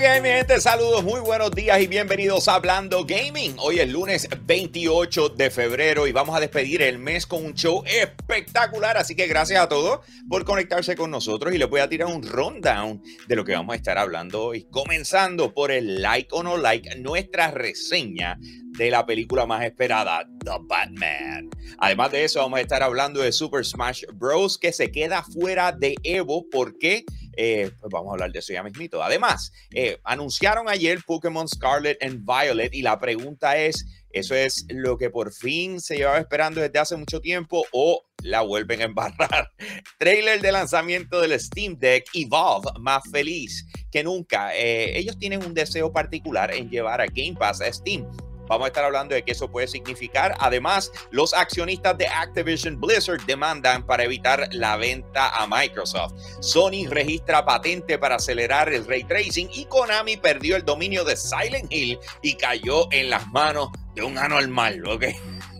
¿Qué es la gente? Saludos, muy buenos días y bienvenidos a Hablando Gaming. Hoy es lunes 28 de febrero y vamos a despedir el mes con un show espectacular. Así que gracias a todos por conectarse con nosotros y les voy a tirar un rundown de lo que vamos a estar hablando hoy. Comenzando por el like o no like, nuestra reseña de la película más esperada, The Batman. Además de eso, vamos a estar hablando de Super Smash Bros. que se queda fuera de Evo. ¿Por qué? Eh, pues vamos a hablar de eso ya mismito. Además, eh, anunciaron ayer Pokémon Scarlet and Violet y la pregunta es, ¿eso es lo que por fin se llevaba esperando desde hace mucho tiempo o la vuelven a embarrar? Trailer de lanzamiento del Steam Deck Evolve, más feliz que nunca. Eh, ellos tienen un deseo particular en llevar a Game Pass a Steam Vamos a estar hablando de qué eso puede significar. Además, los accionistas de Activision Blizzard demandan para evitar la venta a Microsoft. Sony registra patente para acelerar el ray tracing y Konami perdió el dominio de Silent Hill y cayó en las manos de un anormal, ¿ok?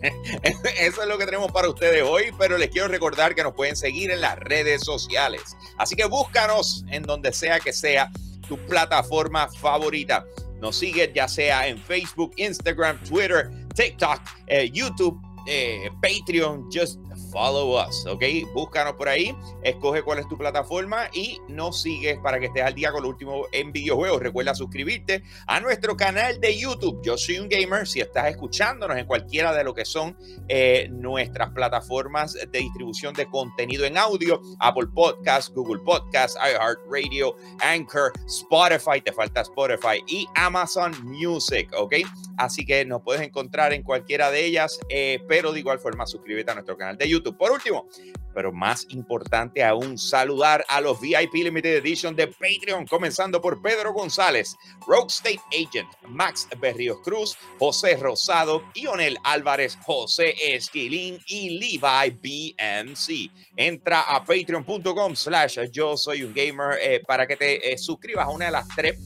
Eso es lo que tenemos para ustedes hoy, pero les quiero recordar que nos pueden seguir en las redes sociales. Así que búscanos en donde sea que sea tu plataforma favorita. Nos sigue ya sea en Facebook, Instagram, Twitter, TikTok, eh, YouTube, eh, Patreon, just follow us, ¿ok? Búscanos por ahí, escoge cuál es tu plataforma y nos sigues para que estés al día con lo último en videojuegos. Recuerda suscribirte a nuestro canal de YouTube. Yo soy un gamer. Si estás escuchándonos en cualquiera de lo que son eh, nuestras plataformas de distribución de contenido en audio, Apple Podcasts, Google Podcasts, iHeartRadio, Anchor, Spotify, te falta Spotify y Amazon Music, ¿ok? Así que nos puedes encontrar en cualquiera de ellas, eh, pero de igual forma suscríbete a nuestro canal de YouTube. Por último, pero más importante aún, saludar a los VIP Limited Edition de Patreon, comenzando por Pedro González, Rogue State Agent, Max Berrios Cruz, José Rosado, Ionel Álvarez, José Esquilín y Levi BMC. Entra a patreon.com slash yo soy un gamer eh, para que te eh, suscribas a una de las tres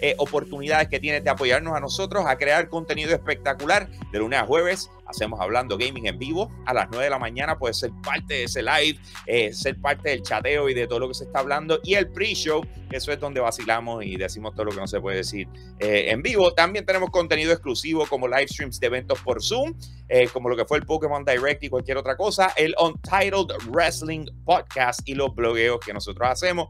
eh, oportunidades que tienes de apoyarnos a nosotros a crear contenido espectacular de lunes a jueves. Hacemos hablando gaming en vivo a las 9 de la mañana. Puedes ser parte de ese live, eh, ser parte del chateo y de todo lo que se está hablando. Y el pre-show, eso es donde vacilamos y decimos todo lo que no se puede decir eh, en vivo. También tenemos contenido exclusivo como live streams de eventos por Zoom, como lo que fue el Pokémon Direct y cualquier otra cosa. El Untitled Wrestling Podcast y los blogueos que nosotros hacemos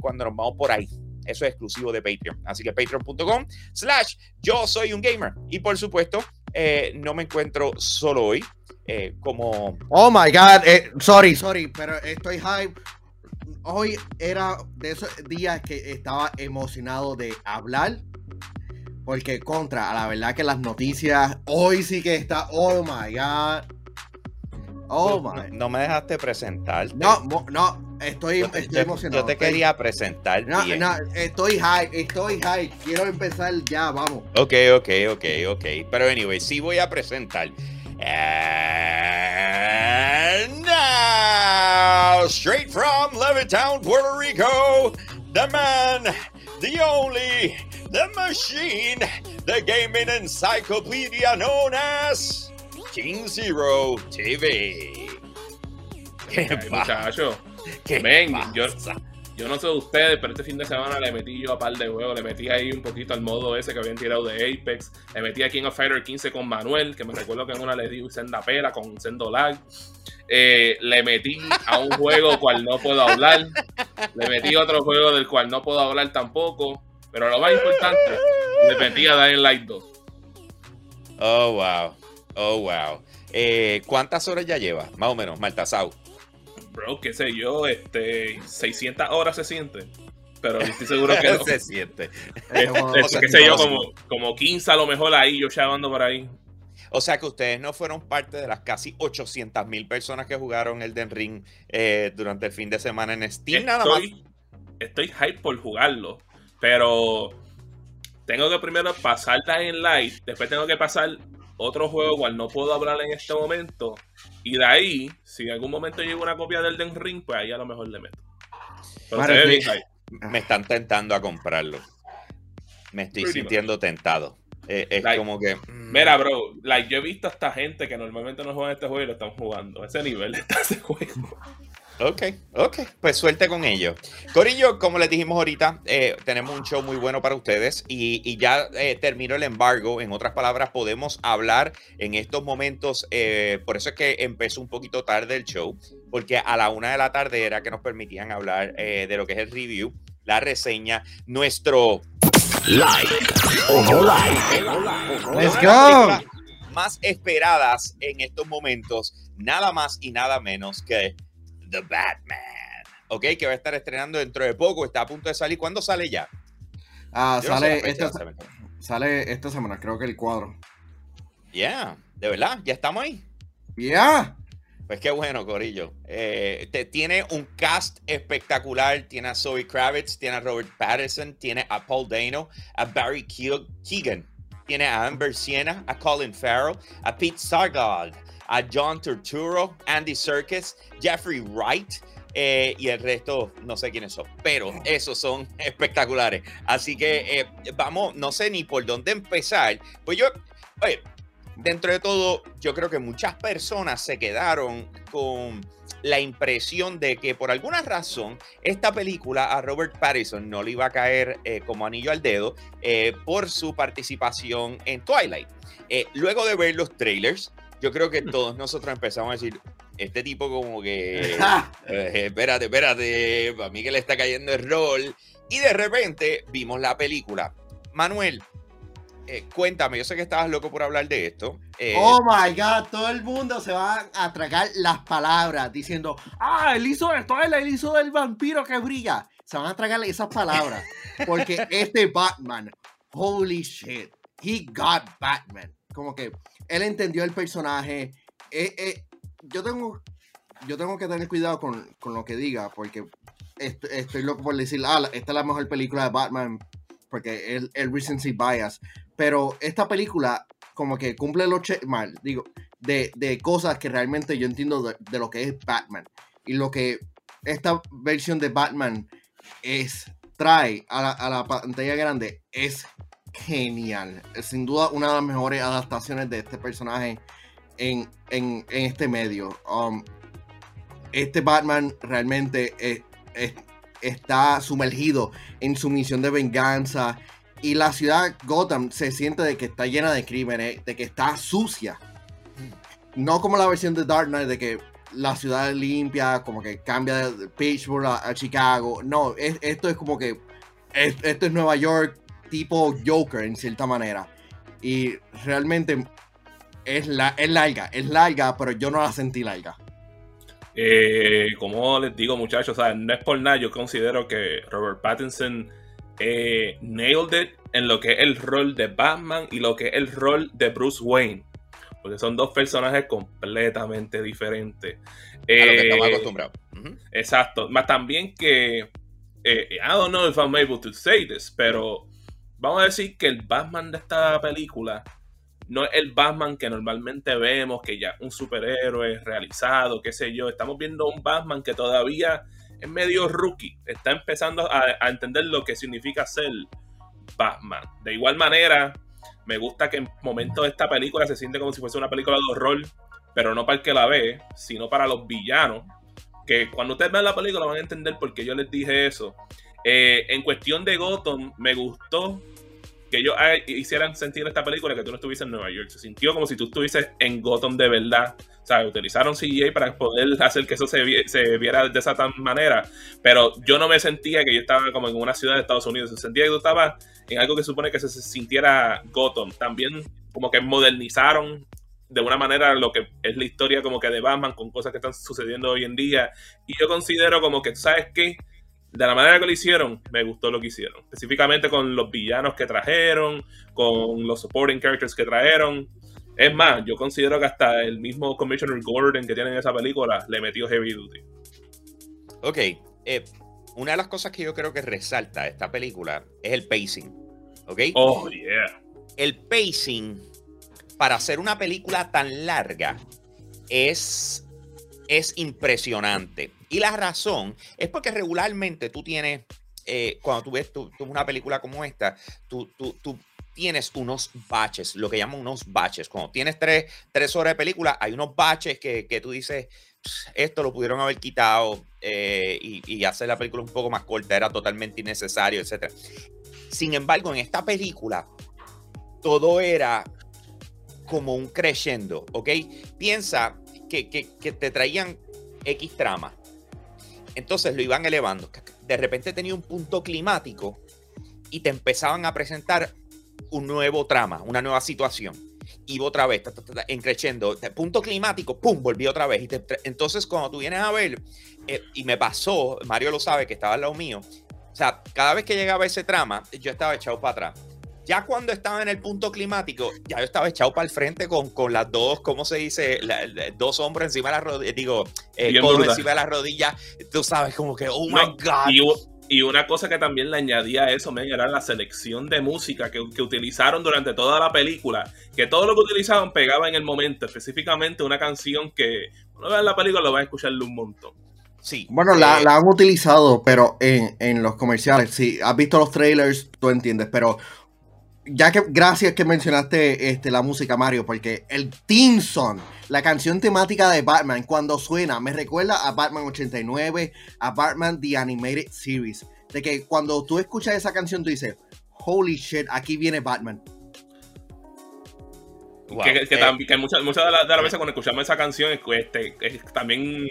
cuando nos vamos por ahí. Eso es exclusivo de Patreon. Así que patreon.com slash yo soy un gamer. Y por supuesto, eh, no me encuentro solo hoy. Eh, como... Oh my God, eh, sorry, sorry, pero estoy hype. Hoy era de esos días que estaba emocionado de hablar. Porque contra, la verdad que las noticias, hoy sí que está, oh my God. Oh my. No, me dejaste presentar. No, no, Estoy, emocionado. Yo te quería presentar. No, no, estoy high, estoy high. Quiero empezar ya, vamos. Ok, ok, ok, ok. Pero anyway, sí voy a presentar. And now, straight from Levittown, Puerto Rico, the man, the only, the machine, the gaming encyclopedia known as King Zero TV. muchacho. Ven, yo, yo, no sé de ustedes, pero este fin de semana le metí yo a par de juegos. Le metí ahí un poquito al modo ese que habían tirado de Apex. Le metí a King of Fighter 15 con Manuel, que me recuerdo que en una le di senda pera con sendo lag. Eh, le metí a un juego cual no puedo hablar. Le metí a otro juego del cual no puedo hablar tampoco. Pero lo más importante, le metí a Dying Light 2. Oh, wow. Oh, wow. Eh, ¿Cuántas horas ya lleva? Más o menos, Maltasau bro, qué sé yo, este, 600 horas se siente. Pero estoy seguro que no. se siente. Este, qué sé yo, como, como 15 a lo mejor ahí, yo chavando por ahí. O sea que ustedes no fueron parte de las casi 800 mil personas que jugaron el Den Ring eh, durante el fin de semana en Steam, estoy, nada más. Estoy hype por jugarlo, pero tengo que primero pasar en Light, después tengo que pasar otro juego cual no puedo hablar en este momento. Y de ahí, si en algún momento llega una copia del Den Ring, pues ahí a lo mejor le meto. me están tentando a comprarlo. Me estoy sintiendo tentado. Eh, es como que. Mira, bro, like, yo he visto a esta gente que normalmente no juega este juego y lo están jugando. ese nivel está ese juego. Ok, ok, pues suerte con ello. Corillo, como les dijimos ahorita, eh, tenemos un show muy bueno para ustedes y, ya eh, terminó el embargo. En otras palabras, podemos hablar en estos momentos. Eh, por eso es que empezó un poquito tarde el show, porque a la una de la tarde era que nos permitían hablar de lo que es el review, la reseña, nuestro like o no like. Let's go. Más esperadas en estos momentos, nada más y nada menos que The Batman. Ok, que va a estar estrenando dentro de poco, está a punto de salir. ¿Cuándo sale ya? Ah, sale, esta, sale esta semana, creo que el cuadro. Ya, de verdad, ya estamos ahí. Ya. Pues qué bueno, Corillo. Eh, te, tiene un cast espectacular. Tiene a Zoe Kravitz, tiene a Robert Pattinson, tiene a Paul Dano, a Barry Keegan, tiene a Amber Siena, a Colin Farrell, a Pete Sagal, a John Turturro, Andy Serkis, Jeffrey Wright. Eh, y el resto no sé quiénes son, pero esos son espectaculares. Así que eh, vamos, no sé ni por dónde empezar. Pues yo, oye, dentro de todo, yo creo que muchas personas se quedaron con la impresión de que por alguna razón esta película a Robert Pattinson no le iba a caer eh, como anillo al dedo por su participación en Twilight. luego de ver los trailers, yo creo que todos nosotros empezamos a decir, este tipo como que, eh, espérate, espérate, a mí que le está cayendo el rol. Y de repente vimos la película. Manuel, eh, cuéntame, yo sé que estabas loco por hablar de esto. Eh, oh my god, todo el mundo se va a tragar las palabras diciendo, ah, él hizo esto, él, él hizo el vampiro que brilla. Se van a tragar esas palabras. Porque este Batman, holy shit, he got Batman. Como que él entendió el personaje. Eh, eh, yo, tengo, yo tengo que tener cuidado con, lo que diga, porque estoy, loco por decir, ah, esta es la mejor película de Batman, porque el, el recency bias. Pero esta película, como que cumple los mal, digo, de, cosas que realmente yo entiendo de, lo que es Batman. Y lo que esta versión de Batman es, trae a la, a la pantalla grande es genial. Sin duda, una de las mejores adaptaciones de este personaje en, este medio. Um, este Batman realmente está sumergido en su misión de venganza. Y la ciudad Gotham se siente de que está llena de crímenes, de que está sucia. No como la versión de Dark Knight, de que la ciudad es limpia, como que cambia de Pittsburgh a, Chicago. No, esto es como que esto es Nueva York tipo Joker en cierta manera. Y realmente es, la, es larga, es larga, pero yo no la sentí larga. Eh, como les digo, muchachos, no es por nada, yo considero que Robert Pattinson eh, nailed it en lo que es el rol de Batman y lo que es el rol de Bruce Wayne. Porque son dos personajes completamente diferentes. A lo que estamos eh, acostumbrados. Exacto. Más también que. I don't know if I'm able to say this, pero vamos a decir que el Batman de esta película no es el Batman que normalmente vemos, que ya un superhéroe realizado, qué sé yo. Estamos viendo un Batman que todavía es medio rookie, está empezando a, entender lo que significa ser Batman. De igual manera, me gusta que en momentos de esta película se siente como si fuese una película de horror, pero no para el que la ve, sino para los villanos. Que cuando ustedes vean la película van a entender por qué yo les dije eso. Eh, en cuestión de Gotham, me gustó que ellos hicieran sentir esta película que tú no estuvieses en Nueva York. Se sintió como si tú estuvieses en Gotham de verdad. O sea, utilizaron CGI para poder hacer que eso se, viera de esa tan manera. Pero yo no me sentía que yo estaba como en una ciudad de Estados Unidos. Se sentía que yo estaba en algo que supone que se sintiera Gotham. También como que modernizaron de una manera lo que es la historia como que de Batman con cosas que están sucediendo hoy en día. Y yo considero como que, ¿sabes qué? De la manera que lo hicieron, me gustó lo que hicieron. Específicamente con los villanos que trajeron, con los supporting characters que trajeron. Es más, yo considero que hasta el mismo Commissioner Gordon que tiene en esa película le metió heavy duty. Ok, eh, una de las cosas que yo creo que resalta esta película es el pacing. ¿Ok? Oh, yeah. El pacing, para hacer una película tan larga, es, es impresionante. Y la razón es porque regularmente tú tienes, eh, cuando tú ves una película como esta, tú, tú, tienes unos baches, lo que llaman unos baches. Cuando tienes tres, tres horas de película, hay unos baches que, que tú dices, esto lo pudieron haber quitado eh, y, y, hacer la película un poco más corta, era totalmente innecesario, etc. Sin embargo, en esta película, todo era como un crescendo, ¿ok? Piensa que, que, que te traían X trama. Entonces lo iban elevando. De repente tenía un punto climático y te empezaban a presentar un nuevo trama, una nueva situación. Y otra vez, en creciendo, punto climático, pum, volví otra vez. Y entonces, cuando tú vienes a ver, eh, y me pasó, Mario lo sabe, que estaba al lado mío, o sea, cada vez que llegaba ese trama, yo estaba echado para atrás. Ya cuando estaba en el punto climático, ya yo estaba echado para el frente con, con las dos, ¿cómo se dice? dos hombros encima de las rodillas, digo, eh, encima de las rodillas. Tú sabes, como que, oh my God. Y, una cosa que también le añadía a eso, men, era la selección de música que, que, utilizaron durante toda la película. Que todo lo que utilizaban pegaba en el momento, específicamente una canción que uno ve en la película lo va a escucharle un montón. Sí. Bueno, la, eh, la, han utilizado, pero en, en, los comerciales. Si has visto los trailers, tú entiendes. Pero ya que gracias que mencionaste este, la música, Mario, porque el theme song, la canción temática de Batman, cuando suena, me recuerda a Batman 89, a Batman The Animated Series. De que cuando tú escuchas esa canción, tú dices, holy shit, aquí viene Batman. que, eh, muchas, muchas de, las veces cuando escuchamos esa canción, este, también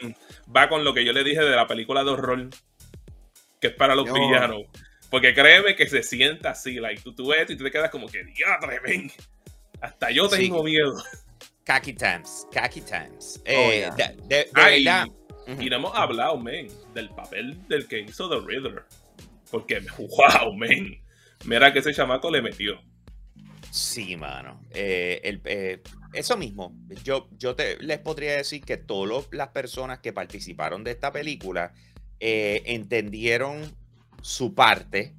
va con lo que yo le dije de la película de horror, que es para los villanos porque créeme que se sienta así, like, tú, tú ves y tú te quedas como que, diadre, ven. Hasta yo tengo miedo. Kaki Times, Kaki Times. Oh, eh, de, ah, y, no hemos hablado, men, del papel del que hizo The Riddler. Porque, wow, men. Mira que ese chamaco le metió. Sí, mano. Eh, el, eh, eso mismo. Yo, yo te, les podría decir que todas las personas que participaron de esta película entendieron su parte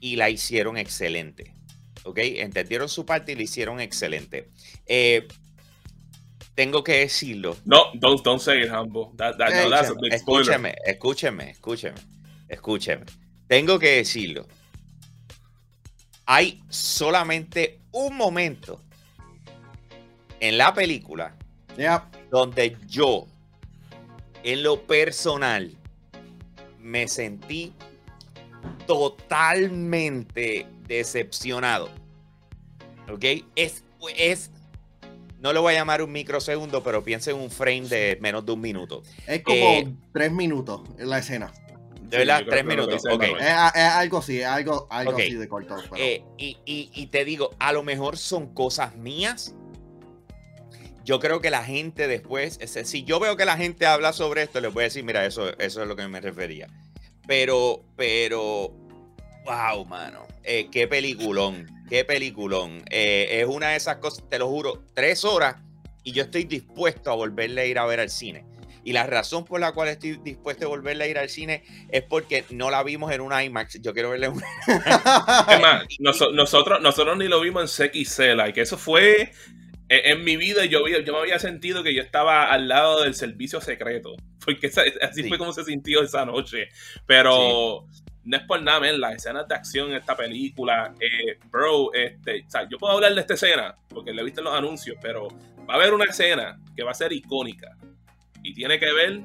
y la hicieron excelente. ¿Ok? Entendieron su parte y la hicieron excelente. Eh, tengo que decirlo. No, don't, don't say it, Humble. escúcheme, escúcheme, escúcheme, escúcheme. Tengo que decirlo. Hay solamente un momento en la película donde yo, en lo personal, me sentí totalmente decepcionado. ¿Ok? Es, es, no lo voy a llamar un microsegundo, pero piense en un frame de menos de un minuto. Es como eh, tres minutos en la escena. De verdad, tres minutos. Es, algo así, es algo, algo así de corto. Eh, y, y, te digo, a lo mejor son cosas mías. Yo creo que la gente después, si yo veo que la gente habla sobre esto, les voy a decir, mira, eso, eso es lo que me refería. Pero, pero, wow, mano. Eh, qué peliculón, qué peliculón. Eh, es una de esas cosas, te lo juro, tres horas y yo estoy dispuesto a volverle a ir a ver al cine. Y la razón por la cual estoy dispuesto a volverle a ir al cine es porque no la vimos en un IMAX. Yo quiero verla en un nosotros, nosotros ni lo vimos en y que eso fue en, mi vida yo, yo me había sentido que yo estaba al lado del servicio secreto. Porque así fue como se sintió esa noche. Pero no es por nada, en las escenas de acción en esta película, eh, bro, este, o sea, yo puedo hablar de esta escena porque le he visto en los anuncios, pero va a haber una escena que va a ser icónica y tiene que ver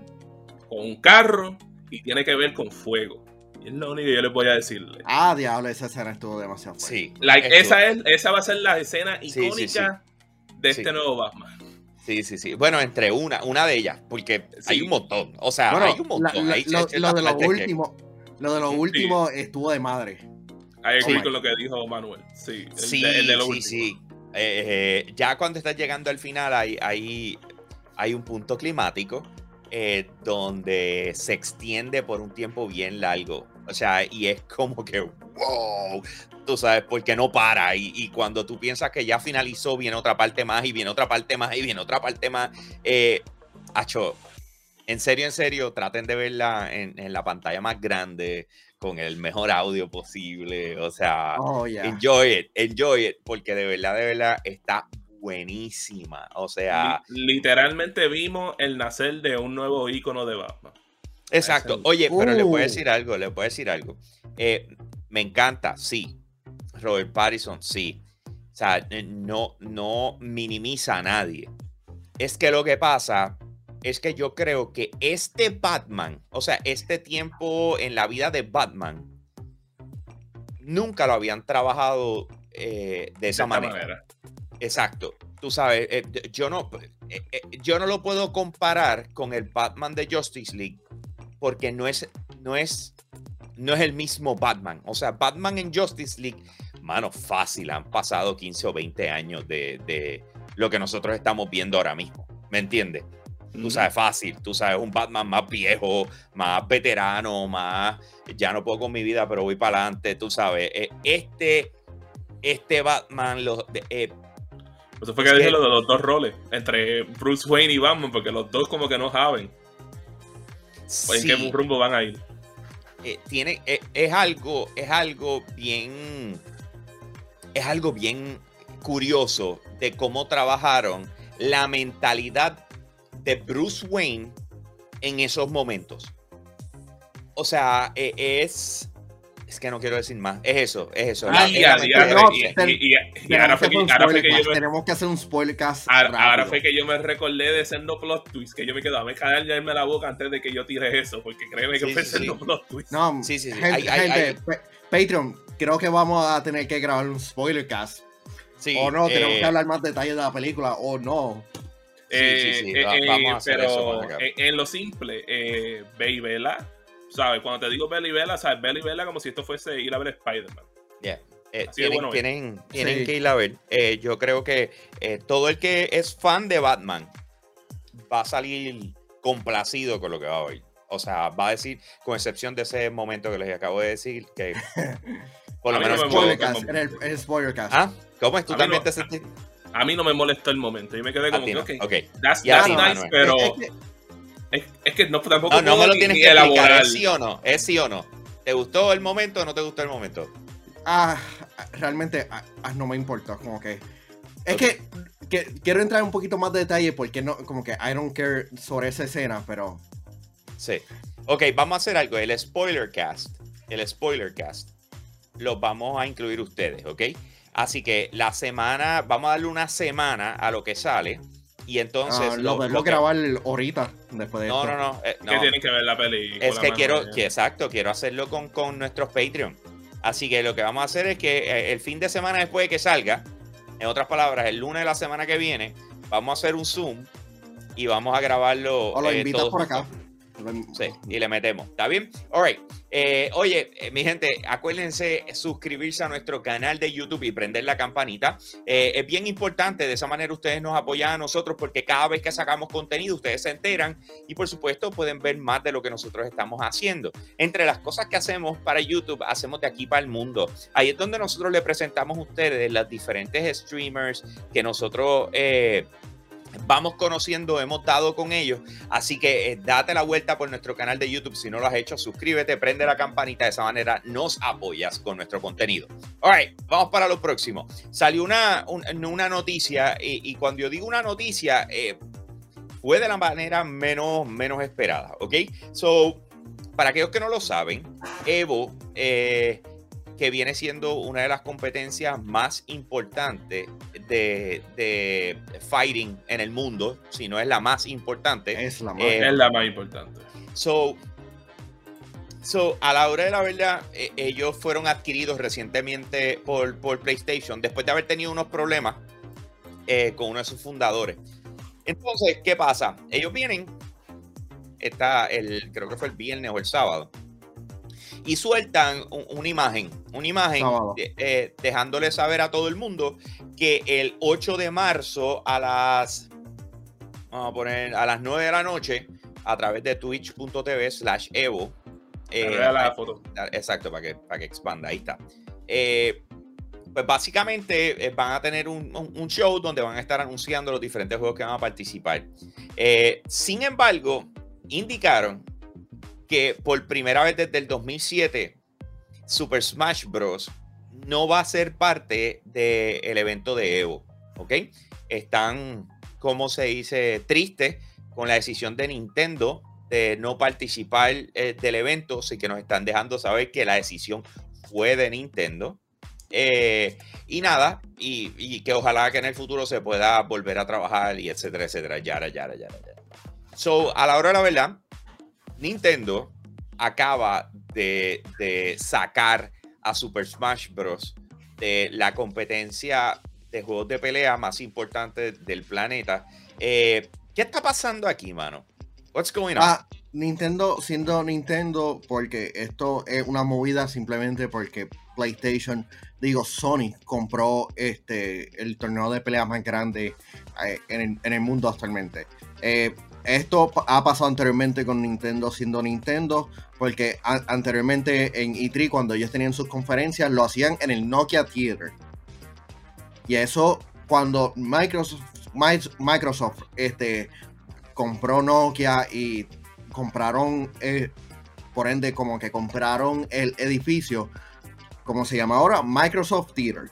con un carro y tiene que ver con fuego. Y es lo único que yo le voy a decirle. Ah, diablo, esa escena estuvo demasiado fuerte. Sí. esa, es, esa va a ser la escena icónica de este nuevo Batman. Sí, sí, sí. Bueno, entre una, una de ellas, porque hay un montón. O sea, hay un montón. lo, de lo último, lo de lo último estuvo de madre. Hay que con lo que dijo Manuel. Sí, sí, sí, sí. Eh, eh, ya cuando estás llegando al final, hay, hay, hay un punto climático eh, donde se extiende por un tiempo bien largo. O sea, y es como que, wow, tú sabes, porque no para. Y, cuando tú piensas que ya finalizó, viene otra parte más, y viene otra parte más, y viene otra parte más. Eh, Acho, en serio, en serio, traten de verla en, la pantalla más grande, con el mejor audio posible. O sea, oh, enjoy it, enjoy it, porque de verdad, de verdad, está buenísima. O sea. Literalmente vimos el nacer de un nuevo icono de Batman. Exacto. Oye, pero le puedo uh. decir algo, le puedo decir algo. Eh, me encanta, sí. Robert Pattinson, sí. O sea, no, no minimiza a nadie. Es que lo que pasa es que yo creo que este Batman, o sea, este tiempo en la vida de Batman, nunca lo habían trabajado eh, de esa manera. Exacto. Tú sabes, eh, yo, no, eh, yo no lo puedo comparar con el Batman de Justice League porque no es, no es, no es el mismo Batman. O sea, Batman en Justice League, mano, fácil, han pasado 15 o 20 años de, de lo que nosotros estamos viendo ahora mismo. ¿Me entiendes? Tú sabes, fácil, tú sabes, un Batman más viejo, más veterano, más, ya no puedo con mi vida, pero voy para adelante, tú sabes. Eh, este, este Batman, los, eh, eso fue que dije lo de los dos roles, entre Bruce Wayne y Batman, porque los dos como que no saben en qué rumbo van a ir. Eh, tiene, es algo, es algo bien, es algo bien curioso de cómo trabajaron la mentalidad de Bruce Wayne en esos momentos. O sea, e, es. Es que no quiero decir más. Es eso, es eso. y, ahora fue que, yo me, Tenemos que hacer un spoilercast. Ahora, fue que yo me recordé de no plot twist, que yo me quedaba a callarme la boca antes de que yo tire eso, porque créeme que fue sí, plot twist. No, sí, sí, sí. Gente, Patreon, creo que vamos a tener que grabar un spoilercast. Sí, o no, tenemos que eh, hablar más detalles de la película, o no. Eh, eh, pero en, lo simple, eh, ve y vela. ¿Sabes? Cuando te digo ve y vela, ¿sabes? Ve y vela como si esto fuese ir a ver Spider-Man. tienen, tienen, que ir a ver. yo creo que todo el que es fan de Batman va a salir complacido con lo que va a oír. O sea, va a decir, con excepción de ese momento que les acabo de decir, que por lo menos en el, el, spoilercast. ¿Ah? ¿Cómo es? ¿Tú también te sentiste? a mí no me molestó el momento. Y me quedé como que, ok, okay. that's, nice, pero es, que no, tampoco no, no me lo tienes que elaborar. ¿Es sí o no? ¿Es sí o no? ¿Te gustó el momento o no te gustó el momento? Ah, realmente ah, ah, no me importa, como que... Es que, quiero entrar un poquito más de detalle porque no, como que I don't care sobre esa escena, pero... Sí. Ok, vamos a hacer algo. El spoiler cast, el spoiler cast, lo vamos a incluir ustedes, ¿ok? Así que la semana, vamos a darle una semana a lo que sale. Y entonces. Ah, lo, lo, grabar ahorita, después de no, No, no, eh, no. Que tienen que ver la peli. Es que quiero, que, exacto, quiero hacerlo con, con nuestros Patreon. Así que lo que vamos a hacer es que eh, el fin de semana después de que salga, en otras palabras, el lunes de la semana que viene, vamos a hacer un Zoom y vamos a grabarlo. O lo eh, invitas por acá. Sí, y le metemos. ¿Está bien? All eh, oye, eh, mi gente, acuérdense suscribirse a nuestro canal de YouTube y prender la campanita. Eh, es bien importante, de esa manera ustedes nos apoyan a nosotros porque cada vez que sacamos contenido ustedes se enteran y por supuesto pueden ver más de lo que nosotros estamos haciendo. Entre las cosas que hacemos para YouTube, hacemos de aquí para el mundo. Ahí es donde nosotros le presentamos a ustedes las diferentes streamers que nosotros vamos conociendo, hemos dado con ellos. Así que eh, date la vuelta por nuestro canal de YouTube. Si no lo has hecho, suscríbete, prende la campanita. De esa manera nos apoyas con nuestro contenido. All vamos para lo próximo. Salió una, una noticia y, cuando yo digo una noticia, eh, fue de la manera menos, menos esperada. ¿Ok? So, para aquellos que no lo saben, Evo. Eh, que viene siendo una de las competencias más importantes de, fighting en el mundo, si no es la más importante. Es la más, eh, es la más importante. So, so, a la hora de la verdad, eh, ellos fueron adquiridos recientemente por, por, PlayStation después de haber tenido unos problemas eh, con uno de sus fundadores. Entonces, ¿qué pasa? Ellos vienen, está el, creo que fue el viernes o el sábado, y sueltan una imagen, una imagen eh, dejándole saber a todo el mundo que el 8 de marzo a las, vamos a poner, a las 9 de la noche, a través de twitch.tv slash evo. Eh, la foto. Exacto, para que, para que expanda, ahí está. Eh, pues básicamente van a tener un, un, show donde van a estar anunciando los diferentes juegos que van a participar. sin embargo, indicaron que por primera vez desde el 2007, Super Smash Bros. no va a ser parte del evento de Evo. ¿Ok? Están, como se dice, tristes con la decisión de Nintendo de no participar eh, del evento, así que nos están dejando saber que la decisión fue de Nintendo. Eh, y nada, y, que ojalá que en el futuro se pueda volver a trabajar y etcétera, etcétera, yara, yara, yara, yara. So, a la hora de la verdad, Nintendo acaba de, sacar a Super Smash Bros. de la competencia de juegos de pelea más importante del planeta. Eh, ¿Qué está pasando aquí, mano? What's going on? Ah, Nintendo siendo Nintendo, porque esto es una movida simplemente porque PlayStation, digo, Sony compró este el torneo de pelea más grande eh, en, el, mundo actualmente. Eh, esto ha pasado anteriormente con Nintendo siendo Nintendo, porque anteriormente en E3, cuando ellos tenían sus conferencias, lo hacían en el Nokia Theater. Y eso, cuando Microsoft, Microsoft este, compró Nokia y compraron, eh, por ende, como que compraron el edificio, como se llama ahora, Microsoft Theater.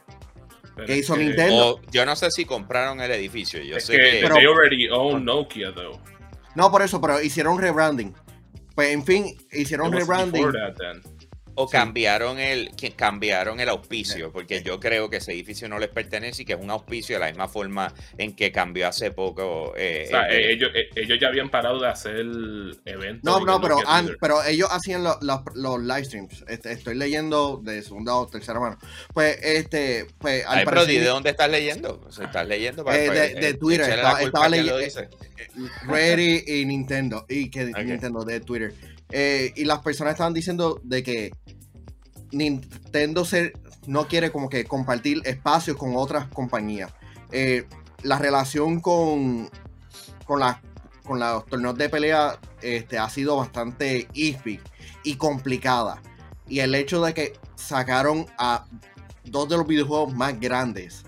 ¿Qué hizo Nintendo? yo no sé si compraron el edificio. Yo sé que, pero, they already own Nokia, though. No, por eso, pero hicieron un rebranding. Pues en fin, hicieron rebranding. O cambiaron el cambiaron el auspicio, porque yo creo que ese edificio no les pertenece y que es un auspicio de la misma forma en que cambió hace poco. Eh, o sea, eh, ellos, eh, ellos, ya habían parado de hacer eventos. No, no, pero, pero ellos hacían los, los, live streams. Este, estoy leyendo de segunda o tercera mano. Pues, este, pues. Al pero ¿de dónde estás leyendo? estás leyendo para, de, Twitter. Estaba, leyendo. Ready y Nintendo. Y que Nintendo de Twitter. Y las personas estaban diciendo de que Nintendo no quiere como que compartir espacios con otras compañías. Eh, la relación con, con, con los torneos de pelea este, ha sido bastante iffy y complicada. Y el hecho de que sacaron a dos de los videojuegos más grandes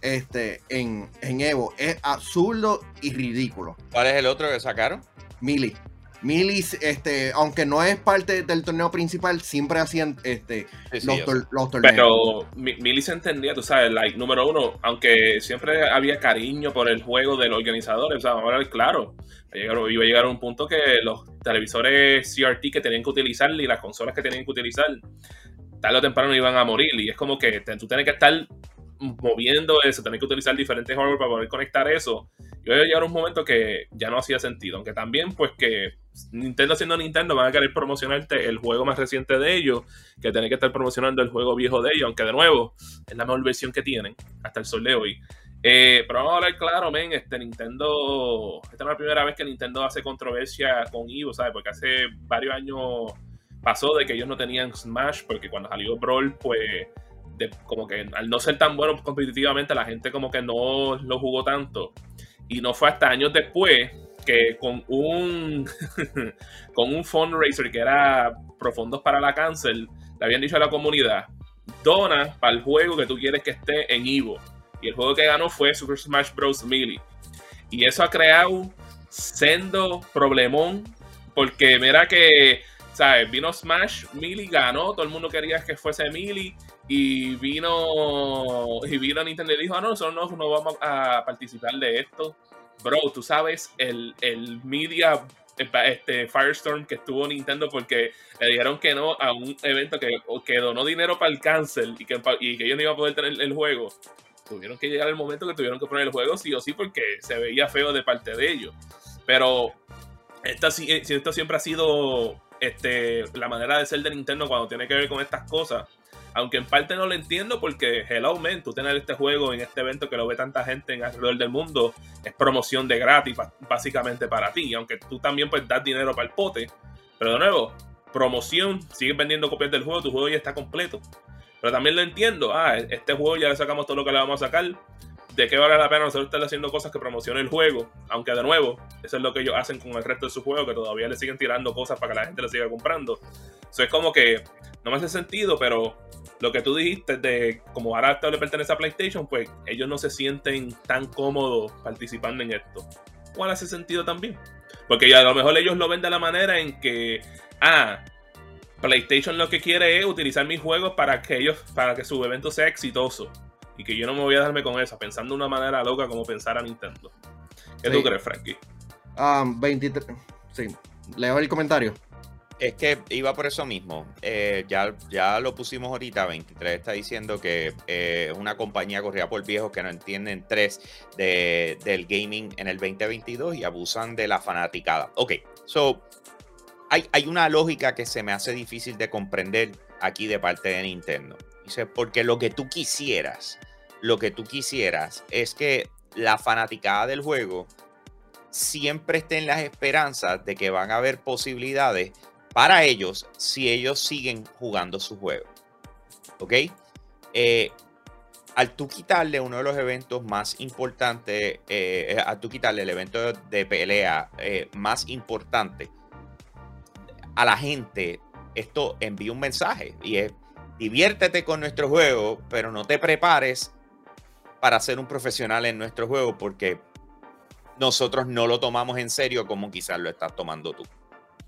este, en, en Evo es absurdo y ridículo. ¿Cuál es el otro que sacaron? Mili. Milis, este, aunque no es parte del torneo principal, siempre hacían este, los, torneos. Pero Milis entendía, tú sabes, like, número uno, aunque siempre había cariño por el juego de los organizadores, o sea, ahora claro, iba a llegar a un punto que los televisores CRT que tenían que utilizar y las consolas que tenían que utilizar, tarde o temprano iban a morir. Y es como que tú tienes que estar moviendo eso, tener que utilizar diferentes hardware para poder conectar eso. Y voy a llegar a un momento que ya no hacía sentido. Aunque también, pues que Nintendo siendo Nintendo van a querer promocionarte el juego más reciente de ellos, que tener que estar promocionando el juego viejo de ellos, aunque de nuevo es la mejor versión que tienen hasta el sol de hoy. Eh, pero vamos a hablar claro, men, este Nintendo, esta es la primera vez que Nintendo hace controversia con Evo, ¿sabes? Porque hace varios años pasó de que ellos no tenían Smash, porque cuando salió Brawl, pues como que al no ser tan bueno competitivamente, la gente como que no lo jugó tanto. Y no fue hasta años después que con un con un fundraiser que era profundos para la cáncer, le habían dicho a la comunidad, dona para el juego que tú quieres que esté en Evo. Y el juego que ganó fue Super Smash Bros. Melee. Y eso ha creado sendo problemón, porque mira que, ¿sabes? Vino Smash, Melee ganó, todo el mundo quería que fuese Melee, y vino y vino Nintendo y dijo, ah, no, nosotros no, vamos a participar de esto bro, tú sabes el, el media este Firestorm que estuvo Nintendo porque le dijeron que no a un evento que, que donó dinero para el cáncer y que, y que ellos no iban a poder tener el juego. Tuvieron que llegar el momento que tuvieron que poner el juego sí o sí porque se veía feo de parte de ellos. Pero esta, esto siempre ha sido este, la manera de ser de Nintendo cuando tiene que ver con estas cosas. Aunque en parte no lo entiendo porque, hello, man, tú tener este juego en este evento que lo ve tanta gente en alrededor del mundo es promoción de gratis, básicamente para ti. Aunque tú también puedes dar dinero para el pote. Pero de nuevo, promoción, sigues vendiendo copias del juego, tu juego ya está completo. Pero también lo entiendo. Ah, este juego ya le sacamos todo lo que le vamos a sacar. ¿De qué vale la pena nosotros estar haciendo cosas que promocionen el juego? Aunque de nuevo, eso es lo que ellos hacen con el resto de su juego, que todavía le siguen tirando cosas para que la gente le siga comprando. Eso es como que no me hace sentido, pero lo que tú dijiste de como ahora le pertenece a PlayStation, pues ellos no se sienten tan cómodos participando en esto. ¿Cuál hace sentido también? Porque a lo mejor ellos lo ven de la manera en que, ah, PlayStation lo que quiere es utilizar mis juegos para que ellos, para que su evento sea exitoso. Y que yo no me voy a darme con eso, pensando de una manera loca como pensar a Nintendo. ¿Qué tú crees, Frankie? Um, 23. Sí. Leo el comentario. Es que iba por eso mismo. Eh, ya, ya lo pusimos ahorita. 23 está diciendo que eh, una compañía corrida por viejos que no entienden tres del gaming en el 2022 y abusan de la fanaticada. Ok, so hay, hay una lógica que se me hace difícil de comprender aquí de parte de Nintendo. Dice, porque lo que tú quisieras, lo que tú quisieras es que la fanaticada del juego siempre esté en las esperanzas de que van a haber posibilidades para ellos si ellos siguen jugando su juego. ¿Ok? Eh, al tú quitarle uno de los eventos más importantes, eh, al tú quitarle el evento de pelea eh, más importante a la gente, esto envía un mensaje y es diviértete con nuestro juego, pero no te prepares para ser un profesional en nuestro juego porque nosotros no lo tomamos en serio como quizás lo estás tomando tú.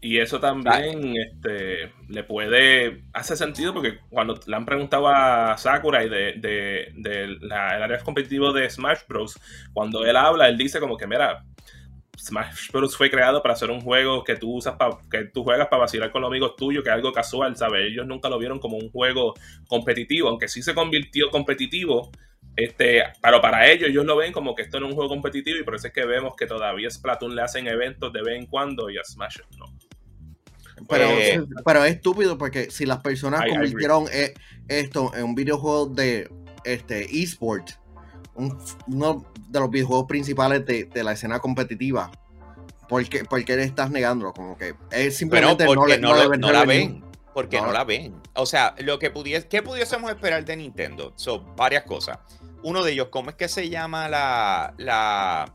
Y eso también este, le puede. Hace sentido porque cuando le han preguntado a Sakurai de, de, de la, el área competitivo de Smash Bros., cuando él habla, él dice como que, mira, Smash Bros. fue creado para hacer un juego que tú usas para que tú juegas para vacilar con los amigos tuyos, que es algo casual, ¿sabes? Ellos nunca lo vieron como un juego competitivo, aunque sí se convirtió competitivo. Este, pero para ellos, ellos lo ven como que esto no es un juego competitivo y por eso es que vemos que todavía Splatoon le hacen eventos de vez en cuando y a Smash no. Pero, eh, pero es estúpido porque si las personas convirtieron eh, esto en un videojuego de este eSport, uno de los videojuegos principales de, la escena competitiva, ¿por qué, le estás negando? Como que es simplemente no, la ven. Porque no. la ven. O sea, lo que pudiese, ¿qué pudiésemos esperar de Nintendo? Son varias cosas. Uno de ellos, ¿cómo es que se llama la, la,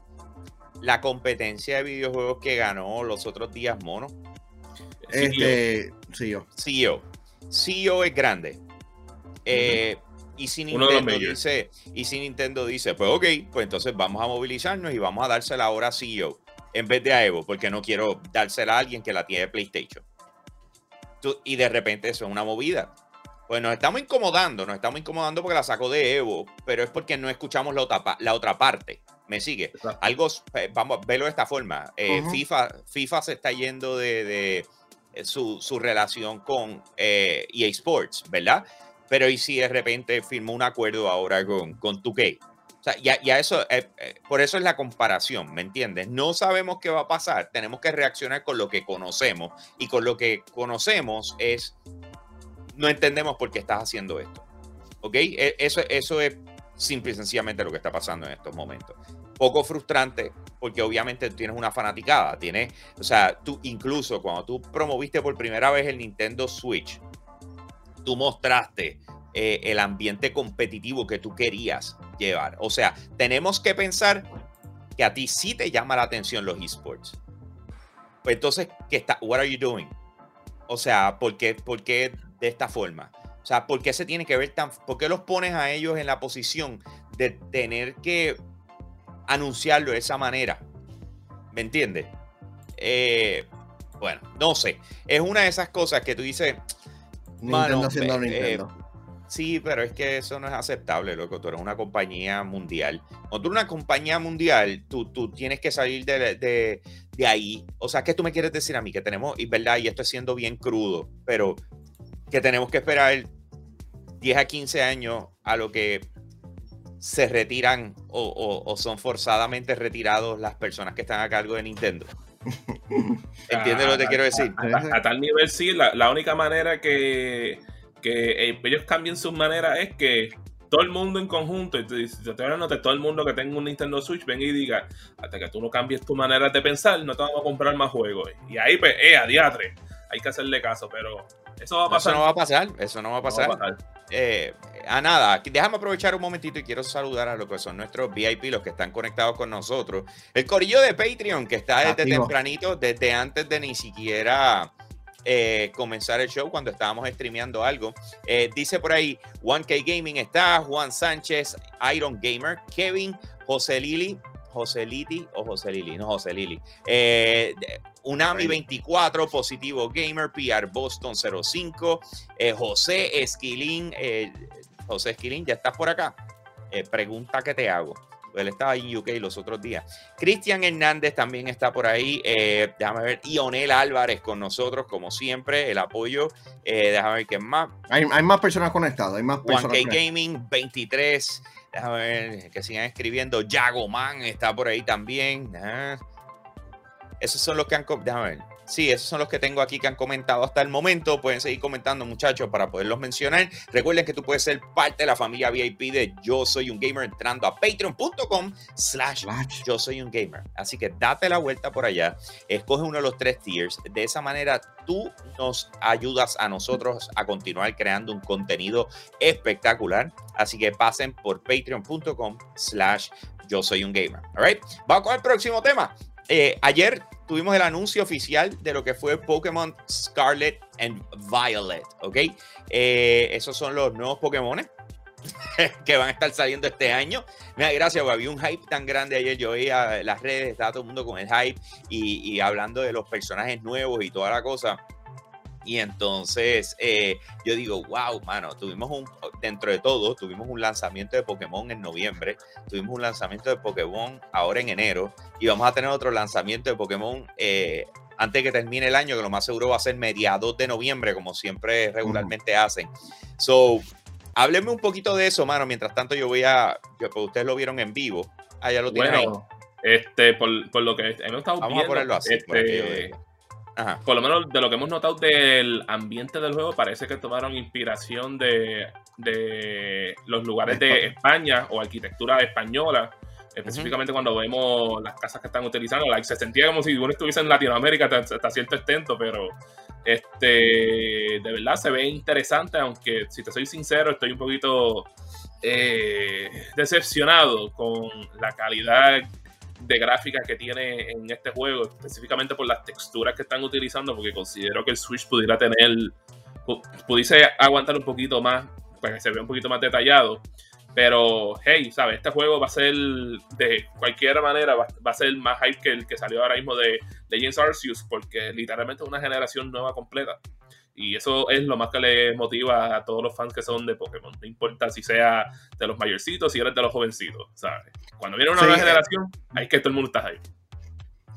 la competencia de videojuegos que ganó los otros días, mono? Este, CEO. CEO. CEO es grande. Eh, y si Nintendo dice, y si Nintendo dice, pues ok, pues entonces vamos a movilizarnos y vamos a dársela ahora a CEO en vez de a Evo, porque no quiero dársela a alguien que la tiene de PlayStation. y de repente eso es una movida. Pues nos estamos incomodando, nos estamos incomodando porque la saco de Evo, pero es porque no escuchamos la otra, la otra parte. ¿Me sigue? Algo, eh, vamos a verlo de esta forma. Eh, FIFA, FIFA se está yendo de su, relación con EA e Sports, ¿verdad? Pero y si de repente firmó un acuerdo ahora con, con 2K. O sea, ya, eso, eh, eh, por eso es la comparación, ¿me entiendes? No sabemos qué va a pasar, tenemos que reaccionar con lo que conocemos y con lo que conocemos es, no entendemos por qué estás haciendo esto, ¿ok? E, eso, eso es simple y sencillamente lo que está pasando en estos momentos poco frustrante porque obviamente tienes una fanaticada, tienes, o sea, tú incluso cuando tú promoviste por primera vez el Nintendo Switch, tú mostraste eh, el ambiente competitivo que tú querías llevar. O sea, tenemos que pensar que a ti sí te llama la atención los esports. Pues entonces, ¿qué está? What are you doing? O sea, ¿por ¿por qué de esta forma? O sea, ¿por qué se tiene que ver tan... ¿Por qué los pones a ellos en la posición de tener que anunciarlo de esa manera. ¿Me entiendes? Eh, bueno, no sé. Es una de esas cosas que tú dices. Nintendo haciendo eh, sí, pero es que eso no es aceptable, loco. Tú eres una compañía mundial. Cuando tú eres una compañía mundial, tú, tú tienes que salir de, de, de, ahí. O sea, ¿qué tú me quieres decir a mí? Que tenemos, y verdad, y esto es siendo bien crudo, pero que tenemos que esperar 10 a 15 años a lo que se retiran o, son forzadamente retirados las personas que están a cargo de Nintendo. ¿Entiendes lo que te quiero decir? A, tal nivel sí, la, única manera que, que, ellos cambien sus maneras es que todo el mundo en conjunto, y te, todo el mundo que tenga un Nintendo Switch, venga y diga, hasta que tú no cambies tu manera de pensar, no te vamos a comprar más juegos. Y ahí, pues, eh, a diatre, hay que hacerle caso, pero eso va a pasar. Eso no va a pasar, eso no va a pasar. Eh, a nada, déjame aprovechar un momentito y quiero saludar a los que son nuestros VIP, los que están conectados con nosotros. El corillo de Patreon, que está desde tempranito, desde antes de ni siquiera eh, comenzar el show, cuando estábamos streameando algo. Eh, dice por ahí, 1K Gaming está, Juan Sánchez, Iron Gamer, Kevin, José Lili, José Liti o José Lili, no José Lili. Eh, Unami 24, Positivo Gamer, PR Boston 05, eh, José Esquilín, eh, José Esquilín, ¿ya estás por acá? pregunta que te hago. Él estaba en UK los otros días. Cristian Hernández también está por ahí. Eh, déjame ver. Ionel Álvarez con nosotros, como siempre. El apoyo. Eh, déjame ver quién más. Hay, más personas conectadas. Hay más personas. 1K Gaming 23. Déjame ver que sigan escribiendo. Jagoman está por ahí también. Esos son los que han. Déjame ver. Sí, esos son los que tengo aquí que han comentado hasta el momento. Pueden seguir comentando, muchachos, para poderlos mencionar. Recuerden que tú puedes ser parte de la familia VIP de Yo Soy un Gamer entrando a patreon.com slash Yo Soy un Gamer. Así que date la vuelta por allá, escoge uno de los tres tiers. De esa manera tú nos ayudas a nosotros a continuar creando un contenido espectacular. Así que pasen por patreon.com slash Yo Soy un Gamer. All right? Vamos con el próximo tema. Eh, ayer tuvimos el anuncio oficial de lo que fue Pokémon Scarlet and Violet, ¿ok? Eh, esos son los nuevos Pokémon que van a estar saliendo este año. Mira, gracias, había un hype tan grande ayer. Yo veía las redes, estaba todo el mundo con el hype y, y hablando de los personajes nuevos y toda la cosa. Y entonces eh, yo digo, wow, mano, tuvimos un, dentro de todo, tuvimos un lanzamiento de Pokémon en noviembre, tuvimos un lanzamiento de Pokémon ahora en enero y vamos a tener otro lanzamiento de Pokémon eh, antes que termine el año, que lo más seguro va a ser mediados de noviembre, como siempre regularmente hacen. So, hábleme un poquito de eso, mano. Mientras tanto, yo voy a, pues ustedes lo vieron en vivo. Ah, ya lo tienen bueno, Este, por, por, lo que hemos estado Vamos a ponerlo así. Este, por lo menos de lo que hemos notado del ambiente del juego, parece que tomaron inspiración de, los lugares de España. O arquitectura española. Específicamente cuando vemos las casas que están utilizando, se sentía como si uno estuviese en Latinoamérica hasta, cierto extento, pero este de verdad se ve interesante, aunque si te soy sincero, estoy un poquito eh, decepcionado con la calidad de gráficas que tiene en este juego, específicamente por las texturas que están utilizando, porque considero que el Switch pudiera tener, pudiese aguantar un poquito más, pues que se ve un poquito más detallado. Pero, hey, ¿sabes? Este juego va a ser, de cualquier manera, va, a ser más hype que el que salió ahora mismo de Legends Arceus, porque literalmente es una generación nueva completa. Y eso es lo más que le motiva a todos los fans que son de Pokémon. No importa si sea de los mayorcitos, si eres de los jovencitos, ¿sabes? Cuando viene una nueva eh, generación, hay que todo el mundo está ahí.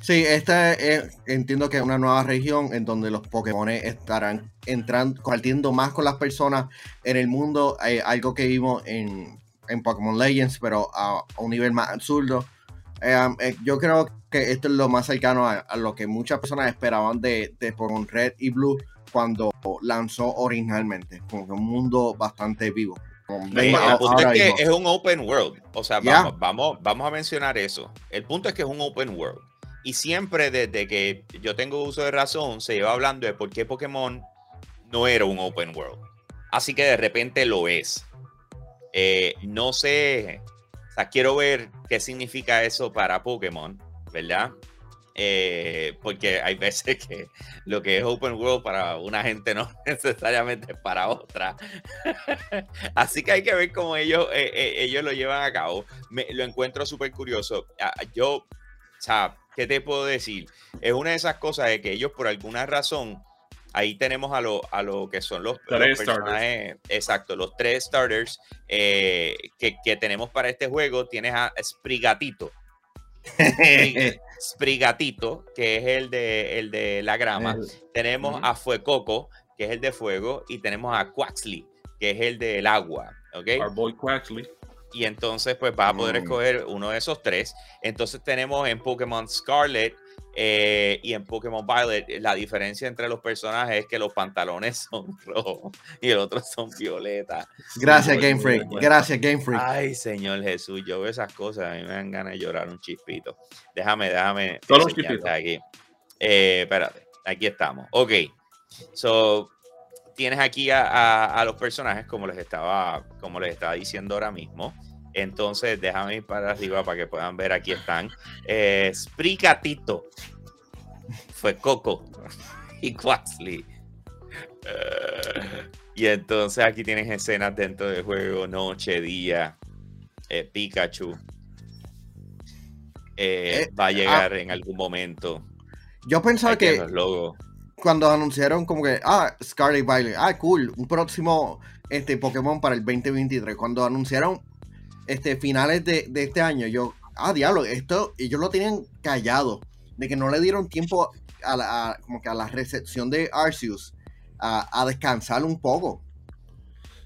Sí, esta es, entiendo que es una nueva región en donde los Pokémon estarán entrando, compartiendo más con las personas en el mundo. Algo que vimos en, en Pokémon Legends, pero a, un nivel más absurdo. Eh, eh, yo creo que esto es lo más cercano a, lo que muchas personas esperaban de, de Pokémon Red y Blue cuando lanzó originalmente, con un mundo bastante vivo. el punto es que es un open world. O sea, vamos, vamos, vamos a mencionar eso. El punto es que es un open world. Y siempre desde que yo tengo uso de razón, se lleva hablando de por qué Pokémon no era un open world. Así que de repente lo es. Eh, no sé, o sea, quiero ver qué significa eso para Pokémon, ¿verdad? Eh, porque hay veces que lo que es open world para una gente no necesariamente es para otra. Así que hay que ver cómo ellos, eh, eh, ellos lo llevan a cabo. Me, lo encuentro súper curioso. Ah, yo, o sea, ¿qué te puedo decir? Es una de esas cosas de que ellos por alguna razón, ahí tenemos a lo, a lo que son los, personajes, exacto, los tres starters que, que tenemos para este juego. Tienes a Sprigatito Sprigatito, que es el de, el de la grama. tenemos a Fuecoco, que es el de fuego. Y tenemos a Quaxley, que es el del agua. ¿Ok? Our boy Quaxley. Y entonces, pues vas a poder mm. escoger uno de esos tres. Entonces tenemos en Pokémon Scarlet eh, y en Pokémon Violet, la diferencia entre los personajes es que los pantalones son rojos y el otro son violetas. Gracias, Game Freak. Gracias, Game Freak. Ay, Señor Jesús, yo veo esas cosas, a mí me dan ganas de llorar un chispito. Déjame, déjame. Solo un chispito. Aquí. Eh, espérate, aquí estamos. Ok. So, tienes aquí a, a, los personajes, como les estaba, como les estaba diciendo ahora mismo. Entonces, déjame ir para arriba para que puedan ver. Aquí están. Eh, Spricatito. Fue Coco. y Quaxley. Eh, y entonces aquí tienes escenas dentro del juego, noche, día, eh, Pikachu. va a ah, llegar en algún momento. Yo pensaba que cuando anunciaron como que, ah, Scarlet Violet, ah, cool, un próximo este, Pokémon para el 2023. Cuando anunciaron este, finales de, de este año, yo, ah, diablo, esto, ellos lo tienen callado, de que no le dieron tiempo a la, a- como que a la recepción de Arceus a, a descansar un poco.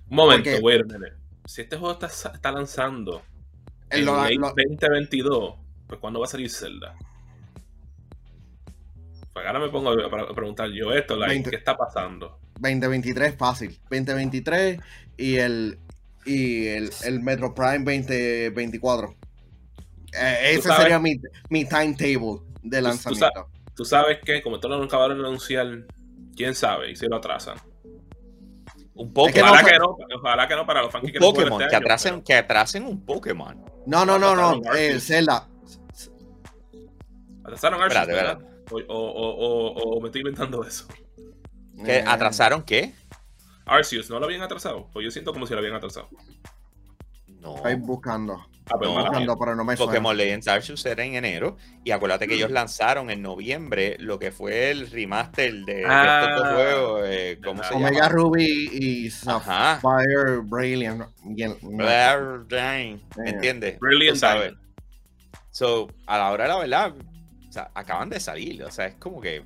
Un momento, Porque- wait a minute. Si este juego está, está lanzando En en lo- late lo- 2022, pues ¿cuándo va a salir Zelda? Pues ahora me pongo a pre- a preguntar yo esto, like, 20. ¿qué está pasando? 2023 fácil, 2023 y el y el, el Metro Prime 2024. Eh, ese sabes- sería mi, mi timetable de lanzamiento. Tú sabes que, como todos lo acabaron de anunciar, quién sabe, y si lo atrasan. Un Es que Pokémon. Ojalá no- que no, ojalá que no para los fans que Pokémon. este que, año, atrasen, pero- que atrasen un Pokémon. No, no, no, no. Atrasaron Eh, Arceus. Zelda. Atrasaron Arceus, Espérate, ¿verdad? O, o, o, o- o me estoy inventando eso. ¿Que Eh, ¿Atrasaron qué? Arceus, ¿no lo habían atrasado? Pues yo siento como si lo habían atrasado. No. Estoy buscando. Ah, pero No. Buscando, pero no me suena. Pokémon Legends Arceus era en enero. Y acuérdate que ellos lanzaron en noviembre lo que fue el remaster de, de Ah. estos dos juegos. eh, ¿Cómo se Omega llama? Ruby y. Sapphire Brilliant. Dang, ¿Me Eh. entiendes? Brilliant sabes. So, a la hora de la verdad, o sea, acaban de salir. O sea, es como que.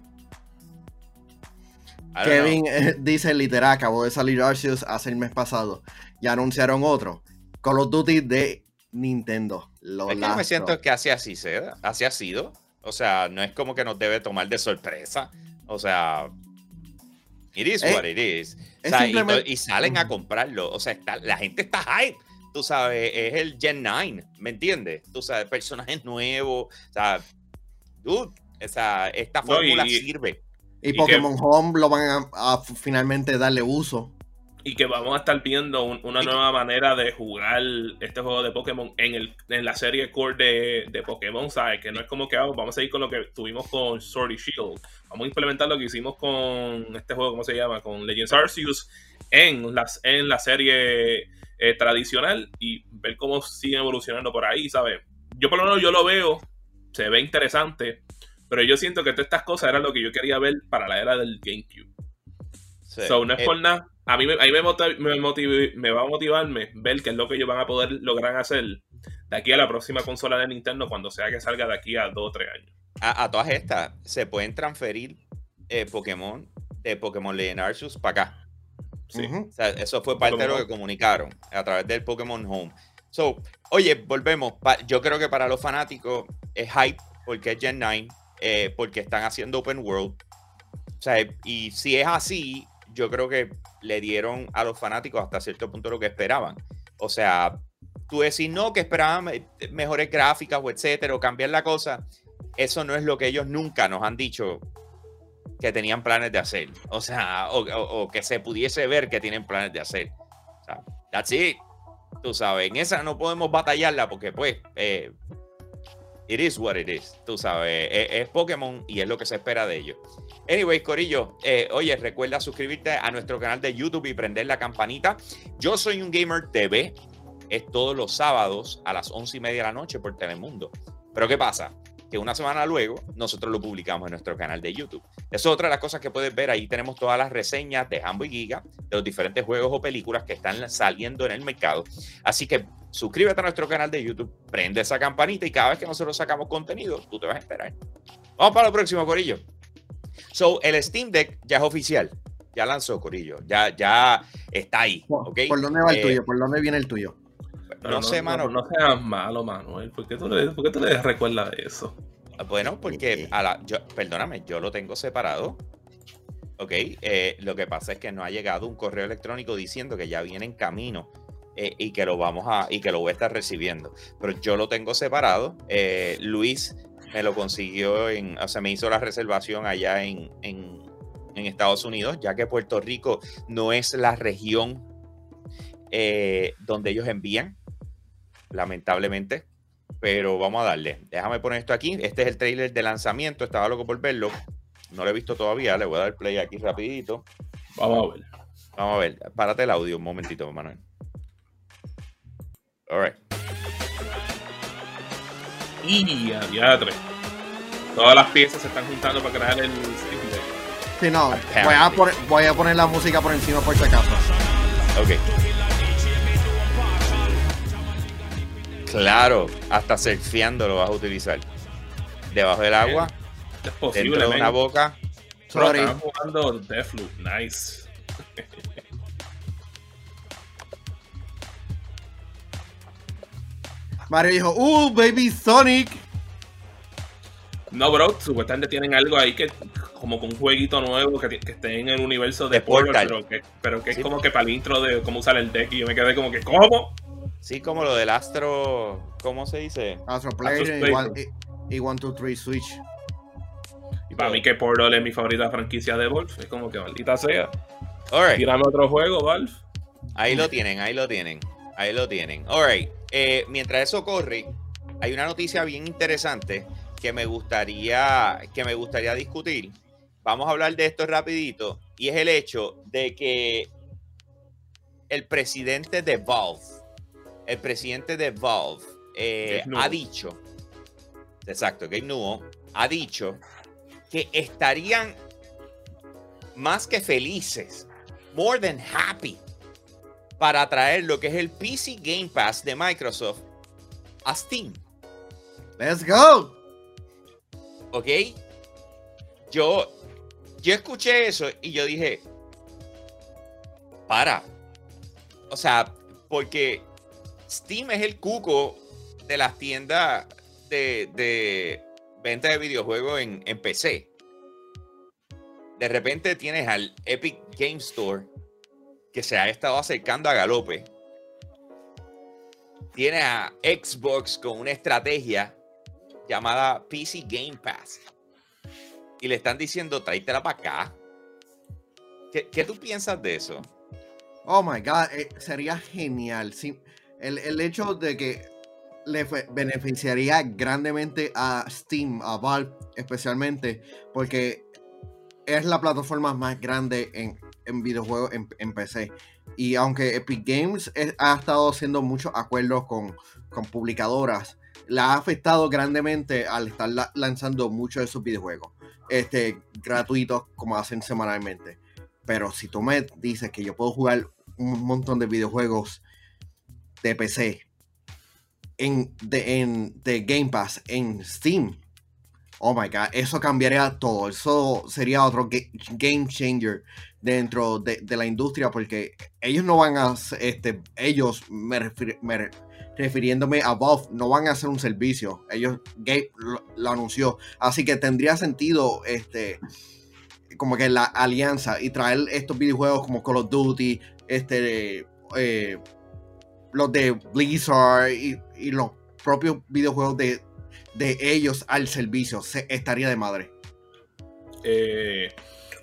Kevin eh, dice literal, acabó de salir Arceus hace el mes pasado. Ya anunciaron otro. Call of Duty de Nintendo. Lo. Es que yo me siento que así así, ha sido. O sea, no es como que nos debe tomar de sorpresa. O sea, it is what it is. O es sea, y, simplemente- to- y salen a comprarlo. O sea, está- la gente está hype. Tú sabes, es el Gen 9, ¿me entiendes? Tú sabes, personajes nuevos. O sea, dude, o sea, esta No, fórmula y- sirve. Y ¿Y Pokémon Home lo van a, a finalmente darle uso. Y que vamos a estar viendo un- una nueva manera de jugar este juego de Pokémon en, el, en la serie core de, de Pokémon, ¿sabes? Que no es como que ah, vamos a seguir con lo que tuvimos con Sword y Shield. Vamos a implementar lo que hicimos con este juego, ¿cómo se llama? Con Legends Arceus en, las, en la serie eh, tradicional y ver cómo siguen evolucionando por ahí, ¿sabes? Yo por lo menos yo lo veo, se ve interesante, pero yo siento que todas estas cosas eran lo que yo quería ver para la era del GameCube. Sí. So, no es Eh, por nada. A mí, me, a mí me, motiv- me, motiv- me va a motivarme ver qué es lo que ellos van a poder lograr hacer de aquí a la próxima consola de Nintendo cuando sea que salga de aquí a dos o tres años. a, a todas estas se pueden transferir eh, Pokémon de Pokémon Legend Arceus para acá. Sí. Ujú. O sea, eso fue parte de lo que comunicaron a través del Pokémon Home. So, oye, volvemos. Pa- Yo creo que para los fanáticos es hype porque es Gen 9, eh, porque están haciendo Open World. O sea, y si es así, yo creo que le dieron a los fanáticos hasta cierto punto lo que esperaban. O sea, tú decís no, que esperaban me- mejores gráficas o etcétera, o cambiar la cosa. Eso no es lo que ellos nunca nos han dicho que tenían planes de hacer. O sea, o, o- o que se pudiese ver que tienen planes de hacer. O sea, that's it. Tú sabes, en esa no podemos batallarla porque, pues, eh, it is what it is. Tú sabes, es, es Pokémon y es lo que se espera de ellos. Anyway, Corillo, eh, oye, recuerda suscribirte a nuestro canal de YouTube y prender la campanita. Yo soy un Gamer TV. Es todos los sábados a las once y media de la noche por Telemundo. Pero ¿qué pasa? Que una semana luego nosotros lo publicamos en nuestro canal de YouTube. Eso es otra de las cosas que puedes ver. Ahí tenemos todas las reseñas de Hambo y Giga, de los diferentes juegos o películas que están saliendo en el mercado. Así que suscríbete a nuestro canal de YouTube, prende esa campanita y cada vez que nosotros sacamos contenido, tú te vas a esperar. Vamos para lo próximo, Corillo. So, el Steam Deck ya es oficial. Ya lanzó, Corillo. Ya, ya está ahí. ¿Por, ¿ok? por dónde va el Eh, tuyo? ¿Por dónde viene el tuyo? No, sé, mano. No, seas malo, Manuel. ¿Por qué tú le, por qué tú le recuerdas eso? Bueno, porque a la, yo, perdóname, yo lo tengo separado. Ok, eh, lo que pasa es que no ha llegado un correo electrónico diciendo que ya viene en camino eh, y que lo vamos a y que lo voy a estar recibiendo. Pero yo lo tengo separado. Eh, Luis me lo consiguió en, o sea, me hizo la reservación allá en, en, en Estados Unidos, ya que Puerto Rico no es la región eh, donde ellos envían, lamentablemente. Pero vamos a darle. Déjame poner esto aquí. Este es el trailer de lanzamiento. Estaba loco por verlo. No lo he visto todavía. Le voy a dar play aquí rapidito. Vamos a ver. Vamos a ver. Párate el audio un momentito, Manuel. All right. Y a diatre. Todas las piezas se están juntando para crear el. Sí, no. Voy a, poner, voy a poner la música por encima por si acaso. Ok. Claro, hasta surfeando lo vas a utilizar. Debajo del agua, Es posible, dentro de una boca. Sorry. jugando Deathloop, nice. Mario dijo, ¡Uh, baby Sonic! No, bro, supuestamente tienen algo ahí que como con un jueguito nuevo que, que esté en el universo de, De Portal. Portal, pero que, pero que Sí. es como que para el intro de cómo usar el deck y yo me quedé como que, ¿cómo? Sí, como lo del astro. ¿Cómo se dice? Astro Player y one- y- y 1, 2, 3 Switch. Y para mí que Portal es mi favorita franquicia de Wolf, es como que maldita sea. Alright. Tírame otro juego, Valve. Ahí lo tienen, ahí lo tienen. Ahí lo tienen. Alright. Eh, mientras eso corre, hay una noticia bien interesante que me gustaría que me gustaría discutir. Vamos a hablar de esto rapidito y es el hecho de que el presidente de Valve, el presidente de Valve eh, ha dicho, exacto, Gabe Newell ha dicho que estarían más que felices, more than happy, para traer lo que es el PC Game Pass de Microsoft a Steam. ¡Let's go! ¿Ok? Yo, yo escuché eso y yo dije, para. O sea, porque Steam es el cuco de las tiendas de, venta de videojuegos en, PC. De repente tienes al Epic Game Store que se ha estado acercando a galope. Tienes a Xbox con una estrategia llamada PC Game Pass. Y le están diciendo, tráetela para acá. ¿Qué, qué tú piensas de eso? Oh my god, eh, sería genial. Sí, el, el hecho de que le beneficiaría grandemente a Steam, a Valve especialmente, porque es la plataforma más grande en, en videojuegos en, en PC. Y aunque Epic Games es- ha estado haciendo muchos acuerdos con, con publicadoras, la ha afectado grandemente al estar la- lanzando muchos de sus videojuegos este, gratuitos como hacen semanalmente. Pero si tú me dices que yo puedo jugar un montón de videojuegos de PC en, de, en, de Game Pass en Steam, oh my god, eso cambiaría todo. Eso sería otro ga- game changer dentro de, de la industria porque ellos no van a, este, ellos, me, me re- refiriéndome a Valve, no van a hacer un servicio. Ellos, Gabe lo, lo anunció. Así que tendría sentido, este, como que la alianza y traer estos videojuegos como Call of Duty, este, eh, los de Blizzard y, y los propios videojuegos de, de ellos al servicio. Se, estaría de madre. Eh,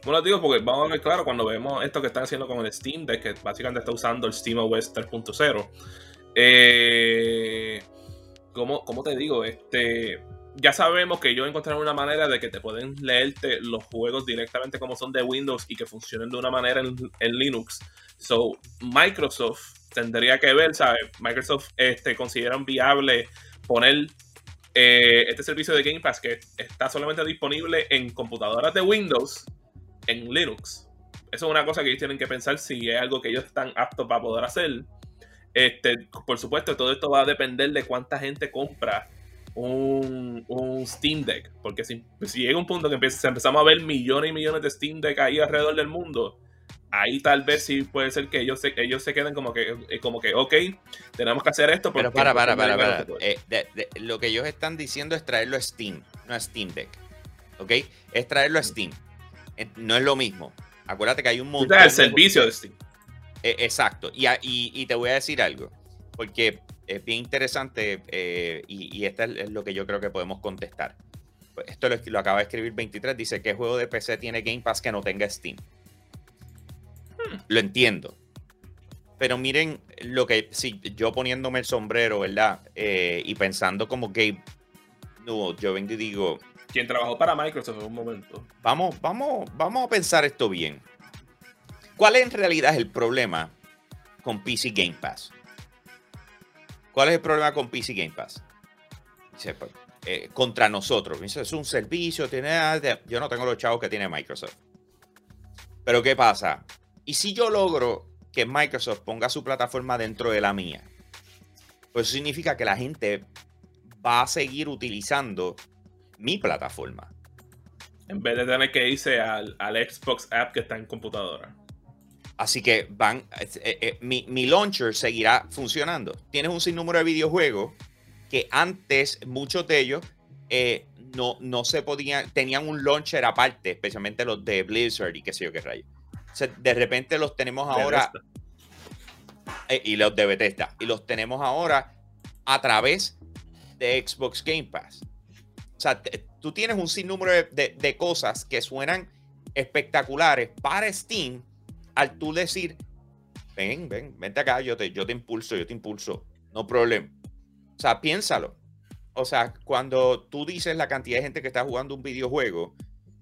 bueno, digo porque vamos a ver claro cuando vemos esto que están haciendo con el Steam Deck, que básicamente está usando el SteamOS 3.0. Eh, ¿cómo, ¿Cómo te digo? Este, ya sabemos que ellos encontraron una manera de que te pueden leerte los juegos directamente como son de Windows y que funcionen de una manera en, Linux. So, Microsoft tendría que ver, ¿sabes? Microsoft este, consideran viable poner eh, este servicio de Game Pass que está solamente disponible en computadoras de Windows en Linux. Eso es una cosa que ellos tienen que pensar si es algo que ellos están aptos para poder hacer. Este, por supuesto, todo esto va a depender de cuánta gente compra un, un Steam Deck. Porque si, si llega un punto que empieza- empezamos a ver millones y millones de Steam Deck ahí alrededor del mundo, ahí tal vez sí puede ser que ellos se, ellos se queden como que, eh, como que, ok, tenemos que hacer esto. Pero para, para, para, para. Eh, de- de- lo que ellos están diciendo es traerlo a Steam, no a Steam Deck. ¿Ok? Es traerlo a Steam. No es lo mismo. Acuérdate que hay un montón. El servicio de Steam. Eh, exacto. Y- y te voy a decir algo, porque es bien interesante eh, y, y esto es, es lo que yo creo que podemos contestar. Esto lo, lo acaba de escribir 23, dice, ¿qué juego de PC tiene Game Pass que no tenga Steam? Lo entiendo. Pero miren lo que, si yo poniéndome el sombrero, ¿verdad? Eh, y pensando como Gabe, no, yo vengo y digo, Quien trabajó para Microsoft en un momento. Vamos, vamos, vamos a pensar esto bien. ¿Cuál en realidad es el problema con PC Game Pass? ¿Cuál es el problema con PC Game Pass? Dice, pues, eh, contra nosotros. Dice, es un servicio, tiene, yo no tengo los chavos que tiene Microsoft. Pero ¿qué pasa? ¿Y si yo logro que Microsoft ponga su plataforma dentro de la mía? Pues eso significa que la gente va a seguir utilizando mi plataforma. En vez de tener que irse al Xbox app que está en computadora. Así que van, eh, eh, mi, mi, launcher seguirá funcionando. Tienes un sinnúmero de videojuegos que antes muchos de ellos eh, no, no se podían, tenían un launcher aparte, especialmente los de Blizzard y qué sé yo qué rayo. O sea, de repente los tenemos ahora. y los de Bethesda. Y los tenemos ahora a través de Xbox Game Pass. O sea, tú tienes un sinnúmero de, de, cosas que suenan espectaculares para Steam al tú decir, ven, ven, vente acá, yo te, yo te impulso, yo te impulso, no problema. O sea, piénsalo. O sea, cuando tú dices la cantidad de gente que está jugando un videojuego,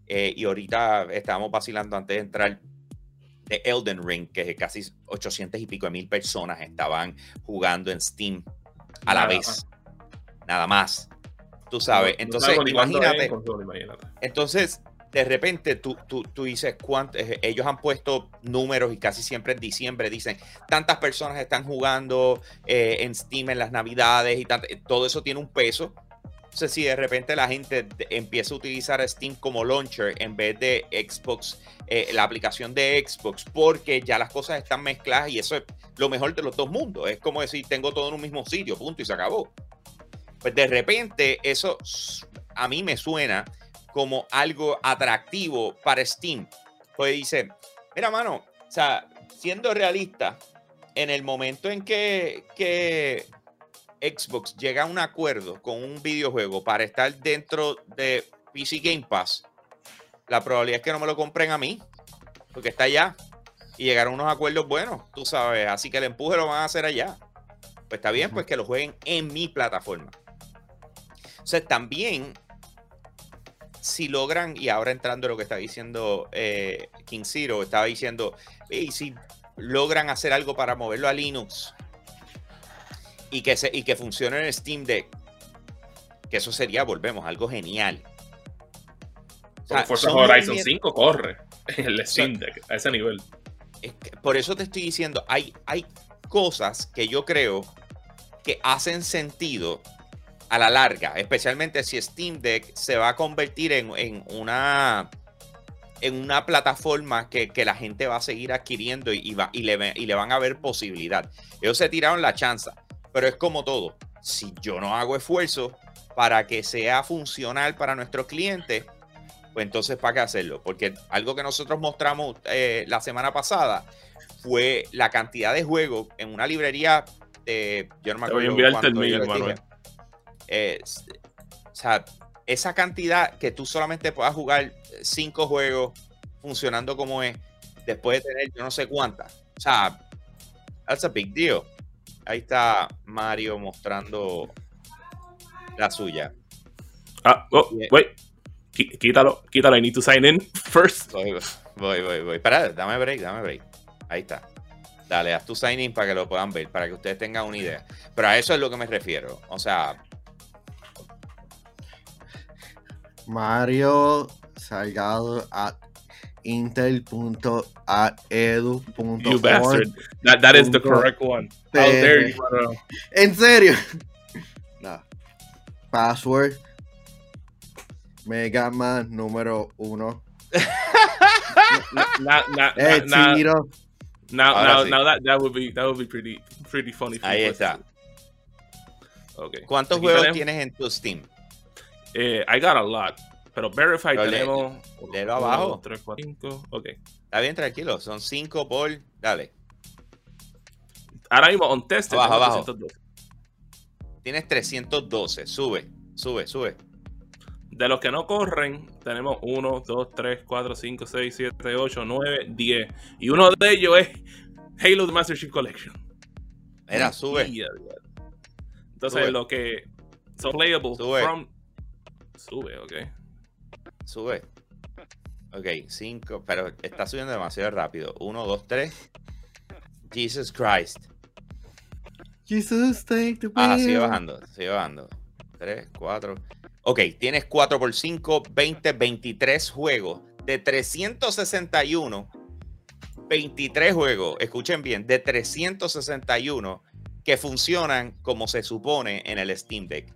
eh, y ahorita estábamos vacilando antes de entrar de Elden Ring, que casi 800 y pico de mil personas estaban jugando en Steam a la vez. Nada más. Tú sabes. entonces, imagínate, Entonces, de repente tú, tú, tú dices cuánto, eh, ellos han puesto números y casi siempre en diciembre dicen tantas personas están jugando eh, en Steam en las navidades y todo eso tiene un peso. Entonces, si de repente la gente empieza a utilizar Steam como launcher en vez de Xbox, eh, la aplicación de Xbox, porque ya las cosas están mezcladas y eso es lo mejor de los dos mundos. Es como decir, tengo todo en un mismo sitio, punto, y se acabó. Pues de repente eso a mí me suena como algo atractivo para Steam. Pues dice, mira, mano, o sea, siendo realista, en el momento en que, que Xbox llega a un acuerdo con un videojuego para estar dentro de PC Game Pass, la probabilidad es que no me lo compren a mí, porque está allá. Y llegaron unos acuerdos buenos, tú sabes. Así que el empuje lo van a hacer allá. Pues está bien, pues que lo jueguen en mi plataforma. O sea, también, si logran, y ahora entrando en lo que está diciendo eh, King Zero, estaba diciendo, y si logran hacer algo para moverlo a Linux y que, se, y que funcione en Steam Deck, que eso sería, volvemos, algo genial. O sea, Forza Horizon 5 corre en el Steam Deck a ese nivel. por eso te estoy diciendo, hay, hay cosas que yo creo que hacen sentido a la larga, especialmente si Steam Deck se va a convertir en, una en una plataforma que, la gente va a seguir adquiriendo y, va, y, le, y le van a ver posibilidad. Ellos se tiraron la chanza, pero es como todo. Si yo no hago esfuerzo para que sea funcional para nuestros clientes, pues entonces ¿para qué hacerlo? Porque algo que nosotros mostramos eh, la semana pasada fue la cantidad de juegos en una librería de... Yo no me acuerdo o sea, esa cantidad que tú solamente puedas jugar cinco juegos funcionando como es, después de tener yo no sé cuántas. O sea, that's a big deal. Ahí está Mario mostrando la suya. Ah, oh, wait. Quítalo, quítalo. I need to sign in first. Voy, voy, voy. voy. Dame break, dame break. Ahí está. Dale, haz tu sign in para que lo puedan ver, para que ustedes tengan una idea. Pero a eso es lo que me refiero. O sea, Mario Salgado at intel.edu.org. You bastard. That, that is the correct one. How dare you? En serio. No. Password. Mega Man número uno. now, now, eh, now, now, now, now, that, that would be that would be pretty pretty funny. Ahí está. Okay. ¿Cuántos juegos tienes en tu Steam? Eh, I got a lot. Pero Verify tenemos. Léelo abajo. 3, 4, 5. Ok. Está bien, tranquilo. Son 5 por. Dale. Ahora mismo, on test. Abajo, abajo. 312. Tienes 312. Sube, sube, sube. De los que no corren, tenemos 1, 2, 3, 4, 5, 6, 7, 8, 9, 10. Y uno de ellos es Halo The Master Chief Collection. Mira, sube. Entonces, sube. lo que son playable sube. from Sube, ok. Sube. Ok, 5, pero está subiendo demasiado rápido. 1, 2, 3. Jesus Christ. Jesus, take the Ah, sigue bajando, sigue bajando. 3, 4. Ok, tienes 4 por 5, 20, 23 juegos. De 361, 23 juegos. Escuchen bien, de 361 que funcionan como se supone en el Steam Deck.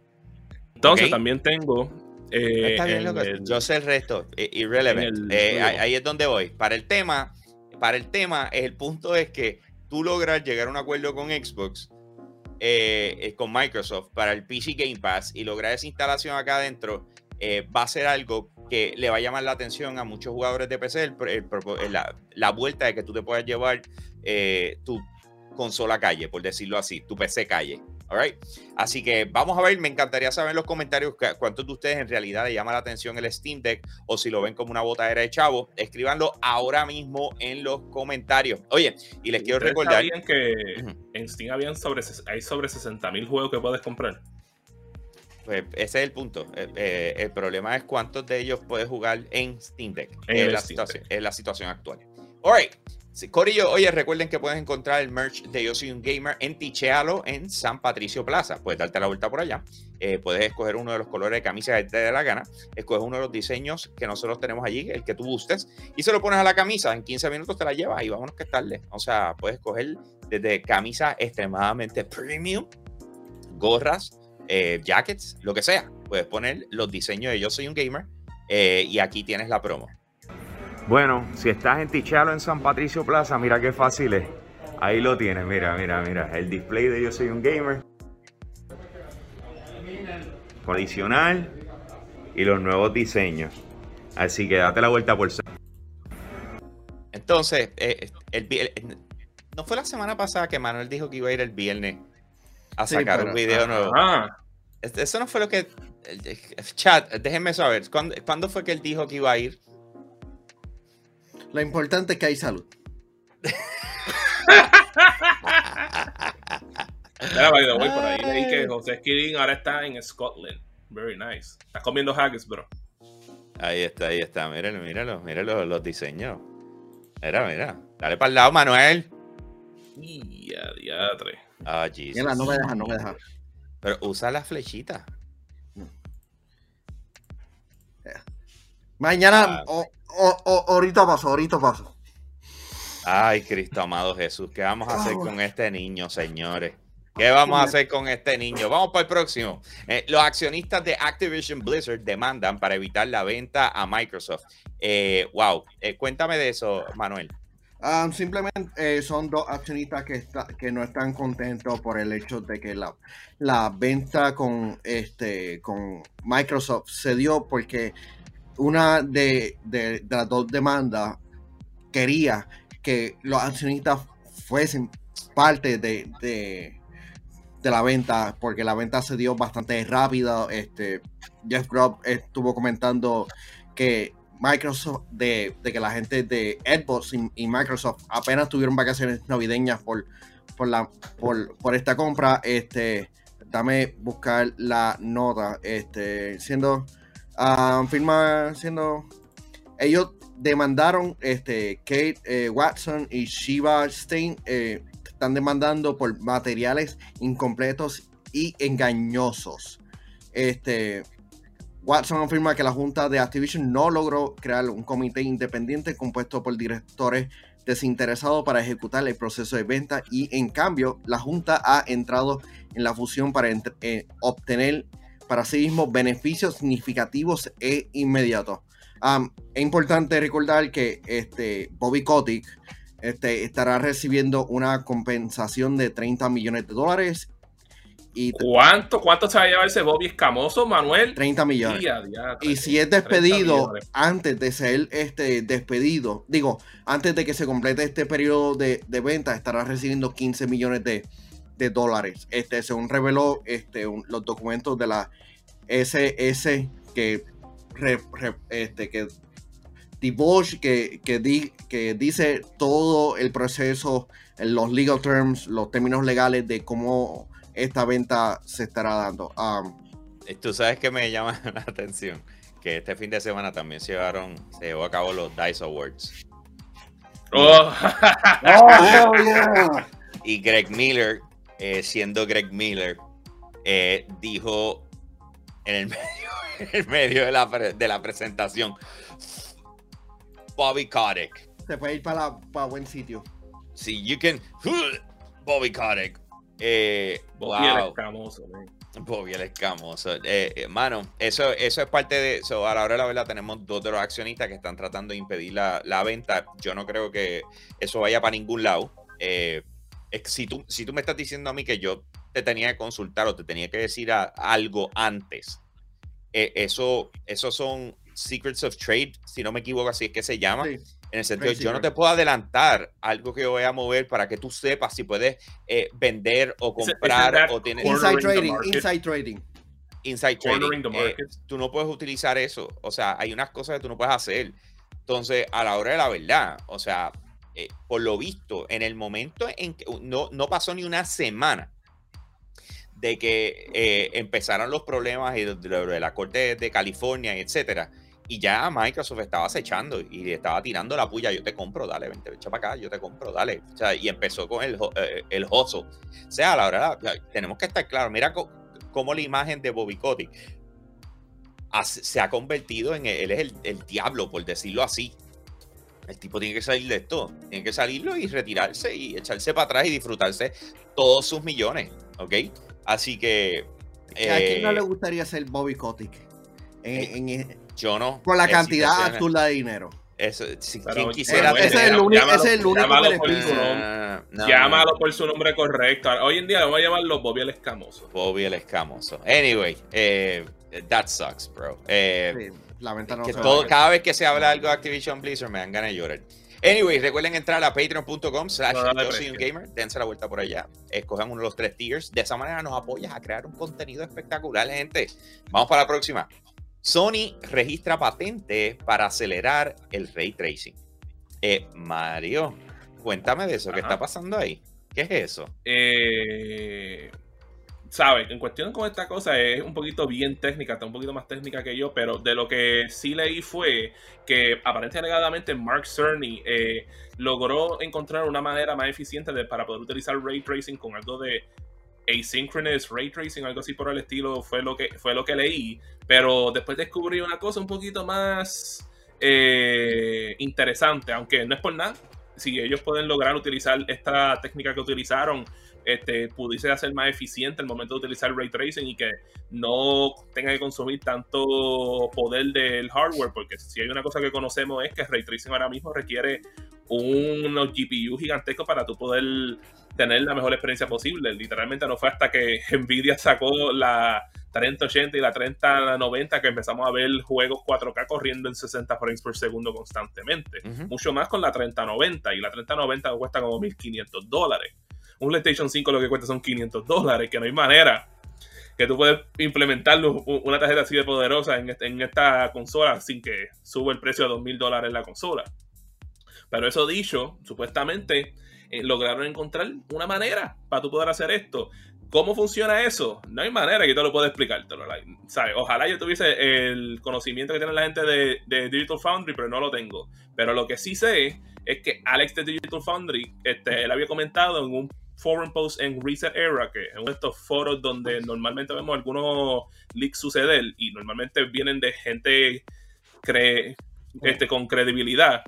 Entonces también tengo... Eh, Está bien, yo sé el resto, irrelevante. Eh, ahí es donde voy. Para el tema, para el tema, el punto es que tú logras llegar a un acuerdo con Xbox, eh, con Microsoft, para el PC Game Pass y lograr esa instalación acá adentro, va a ser algo que le va a llamar la atención a muchos jugadores de PC, la, la, vuelta de que tú te puedas llevar tu consola calle, por decirlo así, tu PC calle. Alright. Así que vamos a ver, me encantaría saber en los comentarios cuántos de ustedes en realidad le llama la atención el Steam Deck o si lo ven como una botadera de chavo. Escríbanlo ahora mismo en los comentarios. Oye, y les quiero recordar. que en Steam habían sobre, hay sobre 60 mil juegos que puedes comprar? Pues ese es el punto. Eh, eh, el problema es cuántos de ellos puedes jugar en Steam Deck. En, la, situación, en la situación actual. Corillo, oye, recuerden que puedes encontrar el merch de Yo Soy un Gamer en Tichealo en San Patricio Plaza. Puedes darte la vuelta por allá. Eh, puedes escoger uno de los colores de camisa que te dé la gana. Escoges uno de los diseños que nosotros tenemos allí, el que tú gustes, y se lo pones a la camisa. En 15 minutos te la llevas y vámonos que es tarde. O sea, puedes escoger desde camisa extremadamente premium, gorras, eh, jackets, lo que sea. Puedes poner los diseños de Yo Soy un Gamer eh, y aquí tienes la promo. Bueno, si estás en Tichalo en San Patricio Plaza, mira qué fácil es. Ahí lo tienes, mira, mira, mira. El display de Yo Soy un Gamer. Adicional. Y los nuevos diseños. Así que date la vuelta por Entonces, eh, el, no fue la semana pasada que Manuel dijo que iba a ir el viernes a sacar un video nuevo. Eso no fue lo que. Chat, déjenme saber. ¿Cuándo fue que él dijo que iba a ir? Lo importante es que hay salud. Mira, by the way, por ahí leí que José Skilling ahora está en Scotland. Very nice. Estás comiendo haggis, bro. Ahí está, ahí está. Míralo, míralo, míralo los diseños. Mira, mira. Dale para el lado, Manuel. Y a diatre. Ah, Jesus. Mira, no me deja, no me deja. Pero usa la flechita. Mañana, ah ahorita paso, ahorita paso. Ay, Cristo amado Jesús, ¿qué vamos a hacer con este niño, señores? ¿Qué vamos a hacer con este niño? Vamos para el próximo. Eh, los accionistas de Activision Blizzard demandan para evitar la venta a Microsoft. Eh, wow, eh, cuéntame de eso, Manuel. Ah, simplemente son dos accionistas que, que no están contentos por el hecho de que la, la venta con, este, con Microsoft se dio porque una de, las dos demandas quería que los accionistas fuesen parte de, de, la venta, porque la venta se dio bastante rápida. Este, Jeff Grubb estuvo comentando que Microsoft, de, que la gente de Xbox y, Microsoft apenas tuvieron vacaciones navideñas por, por, la, por, esta compra. Este, dame buscar la nota. Este, siendo Ah, firma siendo. Ellos demandaron este, Kate eh, Watson y Shiva Stein. Eh, están demandando por materiales incompletos y engañosos. Este, Watson afirma que la junta de Activision no logró crear un comité independiente compuesto por directores desinteresados para ejecutar el proceso de venta y en cambio la junta ha entrado en la fusión para eh, obtener para sí mismo beneficios significativos e inmediatos. es importante recordar que este, Bobby Kotick este, estará recibiendo una compensación de 30 millones de dólares. Y ¿Cuánto? ¿Cuánto se va a llevar ese Bobby escamoso, Manuel? 30 millones. y si es despedido antes de ser este, despedido, digo, antes de que se complete este periodo de, venta, estará recibiendo 15 millones de, de dólares. Este, según reveló este, los documentos de la SS que, este, que que, que, que dice todo el proceso, los legal terms, los términos legales de cómo esta venta se estará dando. Um, Tú sabes que me llama la atención que este fin de semana también se llevaron, se llevó a cabo los DICE Awards. Oh. oh y Greg Miller, eh, siendo Greg Miller, eh, dijo en el medio, medio de, la, de la presentación. Bobby Kotick. Se puede ir para, para buen sitio. Sí, you can. Bobby Kotick. Eh, Bobby el wow. escamoso, man. Bobby el escamoso. Eh, eh, mano, eso, eso es parte de eso. A la hora de la verdad, tenemos dos de los accionistas que están tratando de impedir la, la venta. Yo no creo que eso vaya para ningún lado. Eh, si, tú, si tú me estás diciendo a mí que yo te tenía que consultar o te tenía que decir a- algo antes, eh, eso, eso son secrets of trade, si no me equivoco, así es que se llama. Sí. En el sentido, yo no te puedo adelantar algo que yo voy a mover para que tú sepas si puedes eh, vender o comprar o tienes Inside trading, inside trading. inside trading. Eh, market. tú no puedes utilizar eso. O sea, hay unas cosas que tú no puedes hacer. Entonces, a la hora de la verdad, o sea, eh, por lo visto, en el momento en que no, no pasó ni una semana de que eh, empezaron los problemas de, de- de la Corte de California, y etcétera, y ya Microsoft estaba acechando y estaba tirando la puya, yo te compro, dale, vente, echa para acá, yo te compro, dale. O sea, y empezó con el, ho- eh, el hustle. O sea, la de la- tenemos que estar claros, mira cómo la imagen de Bobby Kotick se ha convertido en, él es el, el diablo, por decirlo así. El tipo tiene que salir de esto, tiene que salirlo y retirarse y echarse para atrás y disfrutarse todos sus millones, ¿ok? Así que... ¿Que ¿A quién no eh, le gustaría ser Bobby Kotick? En- en- yo no. por la eh, cantidad absurda de dinero. Eso, si Pero, quien quisiera ese es el único- llámalo- ese es el único llámalo por su nombre. No, Llámalo por su nombre correcto. Hoy en día lo vamos a llamarlo Bobby el escamoso. Bobby el escamoso. Anyway, eh, that sucks, bro. Eh, Sí, la venta no que se va todo, a cada vez que se habla algo de Activision Blizzard me dan ganas de llorar. Anyway, recuerden entrar a patreon.com slash yo soy un gamer, dense la vuelta por allá, escojan uno de los tres tiers, de esa manera nos apoyas a crear un contenido espectacular, gente. Vamos para la próxima. Sony registra patente para acelerar el ray tracing. Eh, Mario, cuéntame de eso, ¿qué está pasando ahí? ¿Qué es eso? Eh, ¿Sabes? En cuestión con esta cosa es un poquito bien técnica, está un poquito más técnica que yo, pero de lo que sí leí fue que aparentemente alegadamente Mark Cerny eh, logró encontrar una manera más eficiente de, para poder utilizar ray tracing con algo de asynchronous ray tracing, algo así por el estilo, fue lo que, fue lo que leí, pero después descubrí una cosa un poquito más eh, interesante, aunque no es por nada, si ellos pueden lograr utilizar esta técnica que utilizaron, este, pudiese hacer más eficiente el momento de utilizar ray tracing y que no tenga que consumir tanto poder del hardware, porque si hay una cosa que conocemos es que ray tracing ahora mismo requiere unos GPU gigantescos para tú poder tener la mejor experiencia posible. Literalmente no fue hasta que Nvidia sacó la 3080 y la 3090 que empezamos a ver juegos 4K corriendo en 60 frames por segundo constantemente. Mucho más con la 3090 y la 3090 cuesta como 1500 dólares. Un PlayStation 5 lo que cuesta son 500 dólares, que no hay manera que tú puedes implementar una tarjeta así de poderosa en, esta consola sin que suba el precio a 2000 dólares la consola. Pero eso dicho, supuestamente eh, lograron encontrar una manera para tú poder hacer esto. ¿Cómo funciona eso? No hay manera que yo te lo pueda ¿sabes? Ojalá yo tuviese el conocimiento que tiene la gente de, de Digital Foundry, pero no lo tengo. Pero lo que sí sé es que Alex de Digital Foundry, este, él había comentado en un forum post en Reset Era, que es uno de estos foros donde normalmente vemos algunos leaks suceder y normalmente vienen de gente cre- este, con credibilidad.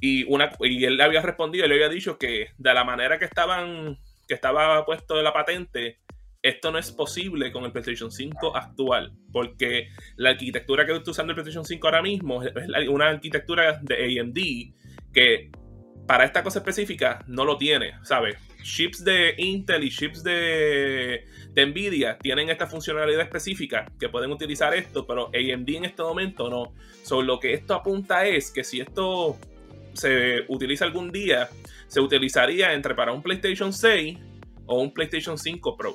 Y, una, y él le había respondido, le había dicho que de la manera que estaban, que estaba puesto la patente, esto no es posible con el PlayStation 5 actual, porque la arquitectura que está usando el PlayStation 5 ahora mismo es una arquitectura de AMD que para esta cosa específica no lo tiene, ¿sabes? Chips de Intel y chips de, Nvidia tienen esta funcionalidad específica que pueden utilizar esto, pero AMD en este momento no. So, lo que esto apunta es que si esto se utiliza algún día, se utilizaría entre para un PlayStation 6 o un PlayStation 5 Pro.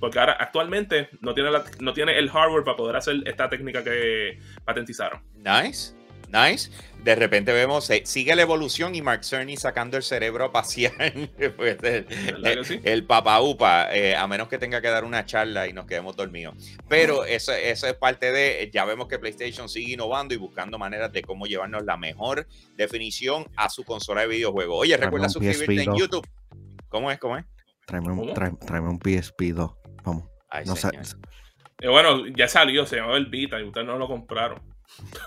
Porque ahora actualmente no tiene, no tiene el hardware para poder hacer esta técnica que patentizaron. Nice, nice. De repente vemos, eh, sigue la evolución y Mark Cerny sacando el cerebro a pasear. Pues, el, ¿Verdad que sí? el papá upa, eh, a menos que tenga que dar una charla y nos quedemos dormidos. Pero eso, eso es parte de, ya vemos que PlayStation sigue innovando y buscando maneras de cómo llevarnos la mejor definición a su consola de videojuegos. Oye, recuerda suscribirte en PSP 2. YouTube. ¿Cómo es? ¿Cómo es? Tráeme un, tráeme, tráeme un PSP 2. Vamos. Ay, No. Eh, bueno, ya salió, se llamaba el Vita y ustedes no lo compraron.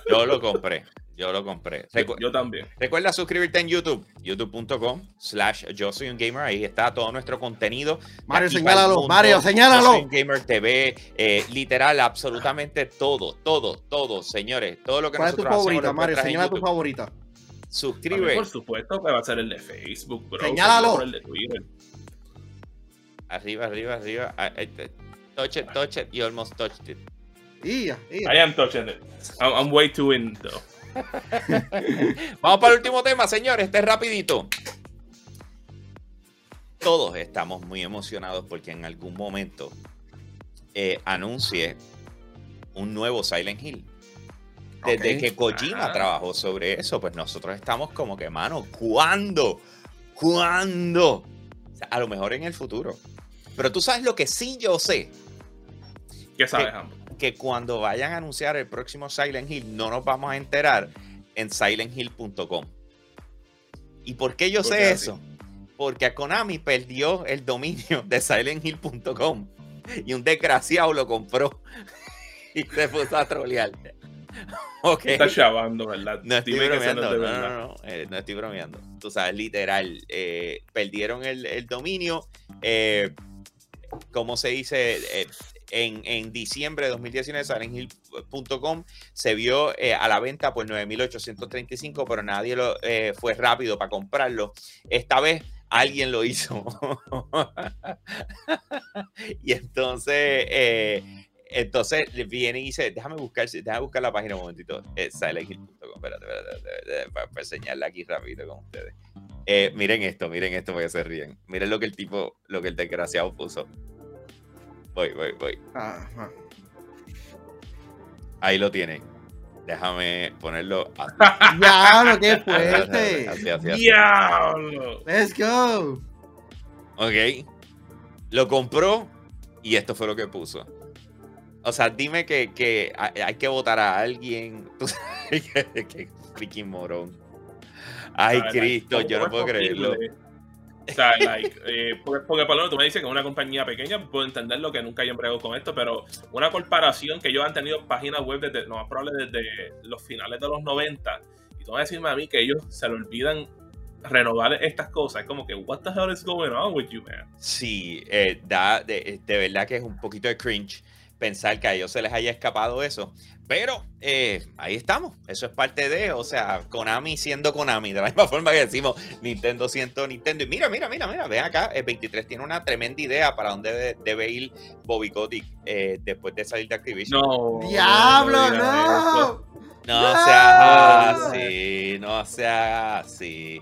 Yo lo compré. Yo lo compré. Yo, yo también. Recuerda suscribirte en YouTube, youtube.com slash yo soy un gamer. Ahí está todo nuestro contenido. Mario, señálalo, mundo. Mario, señálalo. gamer TV, eh, literal, absolutamente todo, todo, todo, señores. Todo lo que ¿Cuál es tu nosotros hacemos favorita, lo Mario? Señala tu favorita. Mí, Suscribe. por supuesto que va a ser el de Facebook, bro. Señálalo. El de Twitter. Arriba, arriba, arriba. Ah, eh, eh, Touch it, touch it. You almost touched it. I am touching it. I'm, I'm way too in, though. Vamos para el último tema, señores. Este es rapidito. Todos estamos muy emocionados porque en algún momento eh, anuncie un nuevo Silent Hill. Desde que Kojima Ah. trabajó sobre eso, pues nosotros estamos como que, mano, ¿cuándo? ¿Cuándo? O sea, a lo mejor en el futuro. Pero tú sabes lo que sí yo sé, ¿Qué sabes, ¿Qué? Que cuando vayan a anunciar el próximo Silent Hill, no nos vamos a enterar en silenthill.com. ¿Y por qué yo ¿Por sé qué eso? Porque Konami perdió el dominio de silenthill.com y un desgraciado lo compró y se puso a trolear. Ok. Estás chavando, ¿verdad? No estoy Dime bromeando, no no, es no, no, eh, no estoy bromeando. Tú sabes, literal, eh, perdieron el, el dominio. eh, ¿Cómo se dice? En, en diciembre de 2019, SilentHill.com se vio eh, a la venta por 9.835, pero nadie lo, eh, fue rápido para comprarlo. Esta vez alguien lo hizo. y entonces, eh, entonces viene y dice, déjame buscar, déjame buscar la página un momentito, eh, espérate, espérate, para, para enseñarla aquí rápido con ustedes. Eh, miren esto, miren esto porque se ríen. Miren lo que el tipo, lo que el desgraciado puso. Voy, voy, voy. Ajá. Ahí lo tienen. Déjame ponerlo. Diablo, qué fuerte. así, así, así. ¡Diablo! Let's go. Ok. Lo compró y esto fue lo que puso. O sea, dime que, que hay que votar a alguien. Tú sabes freaking morón. Ay, Cristo, yo no ¿cómo puedo creerlo. O sea, like, eh, porque, porque por lo menos tú me dices que una compañía pequeña, puedo entenderlo que nunca hayan bregado con esto, pero una corporación que ellos han tenido páginas web desde, no más probable desde los finales de los 90, y tú vas a decirme a mí que ellos se le olvidan renovar estas cosas, es como que, what the hell is going on with you, man? Sí, eh, da, de, de verdad que es un poquito de cringe pensar que a ellos se les haya escapado eso. Pero eh, ahí estamos. Eso es parte de, o sea, Konami siendo Konami, de la misma forma que decimos Nintendo siendo Nintendo. Y mira, mira, mira, mira, ven acá, el 23 tiene una tremenda idea para dónde debe, debe ir Bobby Kotick eh, después de salir de Activision. No. Diablo, no. No ¡No! seas así, no seas así.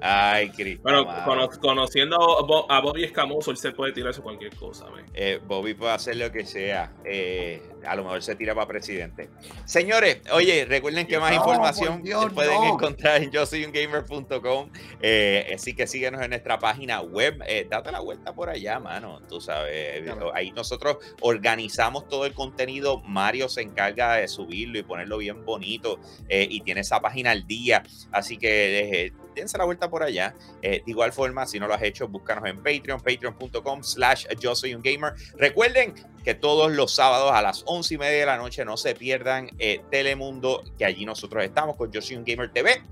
Ay, Cristo. Bueno, cono- conociendo a Bo- a Bobby Escamoso, él se puede tirarse cualquier cosa. Eh, Bobby puede hacer lo que sea. Eh, a lo mejor se tira para presidente. Señores, oye, recuerden que más No, información Dios, pueden no. encontrar en yo soy un gamer.com. Eh, así que síguenos en nuestra página web. Eh, date la vuelta por allá, mano. Tú sabes, Claro. ahí nosotros organizamos todo el contenido. Mario se encarga de subirlo y ponerlo bien bonito. eh, y tiene esa página al día. Así que eh, dense la vuelta por allá. Eh, de igual forma, si no lo has hecho, búscanos en Patreon, patreon.com slash yo soy un gamer. Recuerden que todos los sábados a las once y media de la noche no se pierdan eh, Telemundo, que allí nosotros estamos con Yo soy un gamer TV.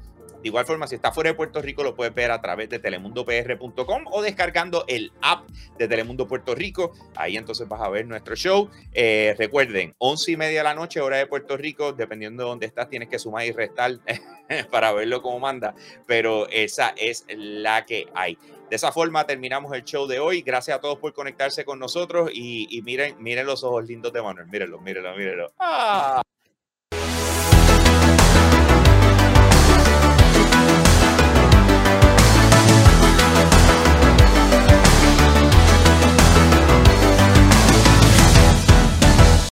De igual forma, si estás fuera de Puerto Rico, lo puedes ver a través de telemundopr.com o descargando el app de Telemundo Puerto Rico. Ahí entonces vas a ver nuestro show. Eh, recuerden, once y media de la noche, hora de Puerto Rico, dependiendo de dónde estás, tienes que sumar y restar para verlo como manda. Pero esa es la que hay. De esa forma terminamos el show de hoy. Gracias a todos por conectarse con nosotros y, miren, miren los ojos lindos de Manuel. Mírenlo, mírenlo, mírenlo. ¡Ah!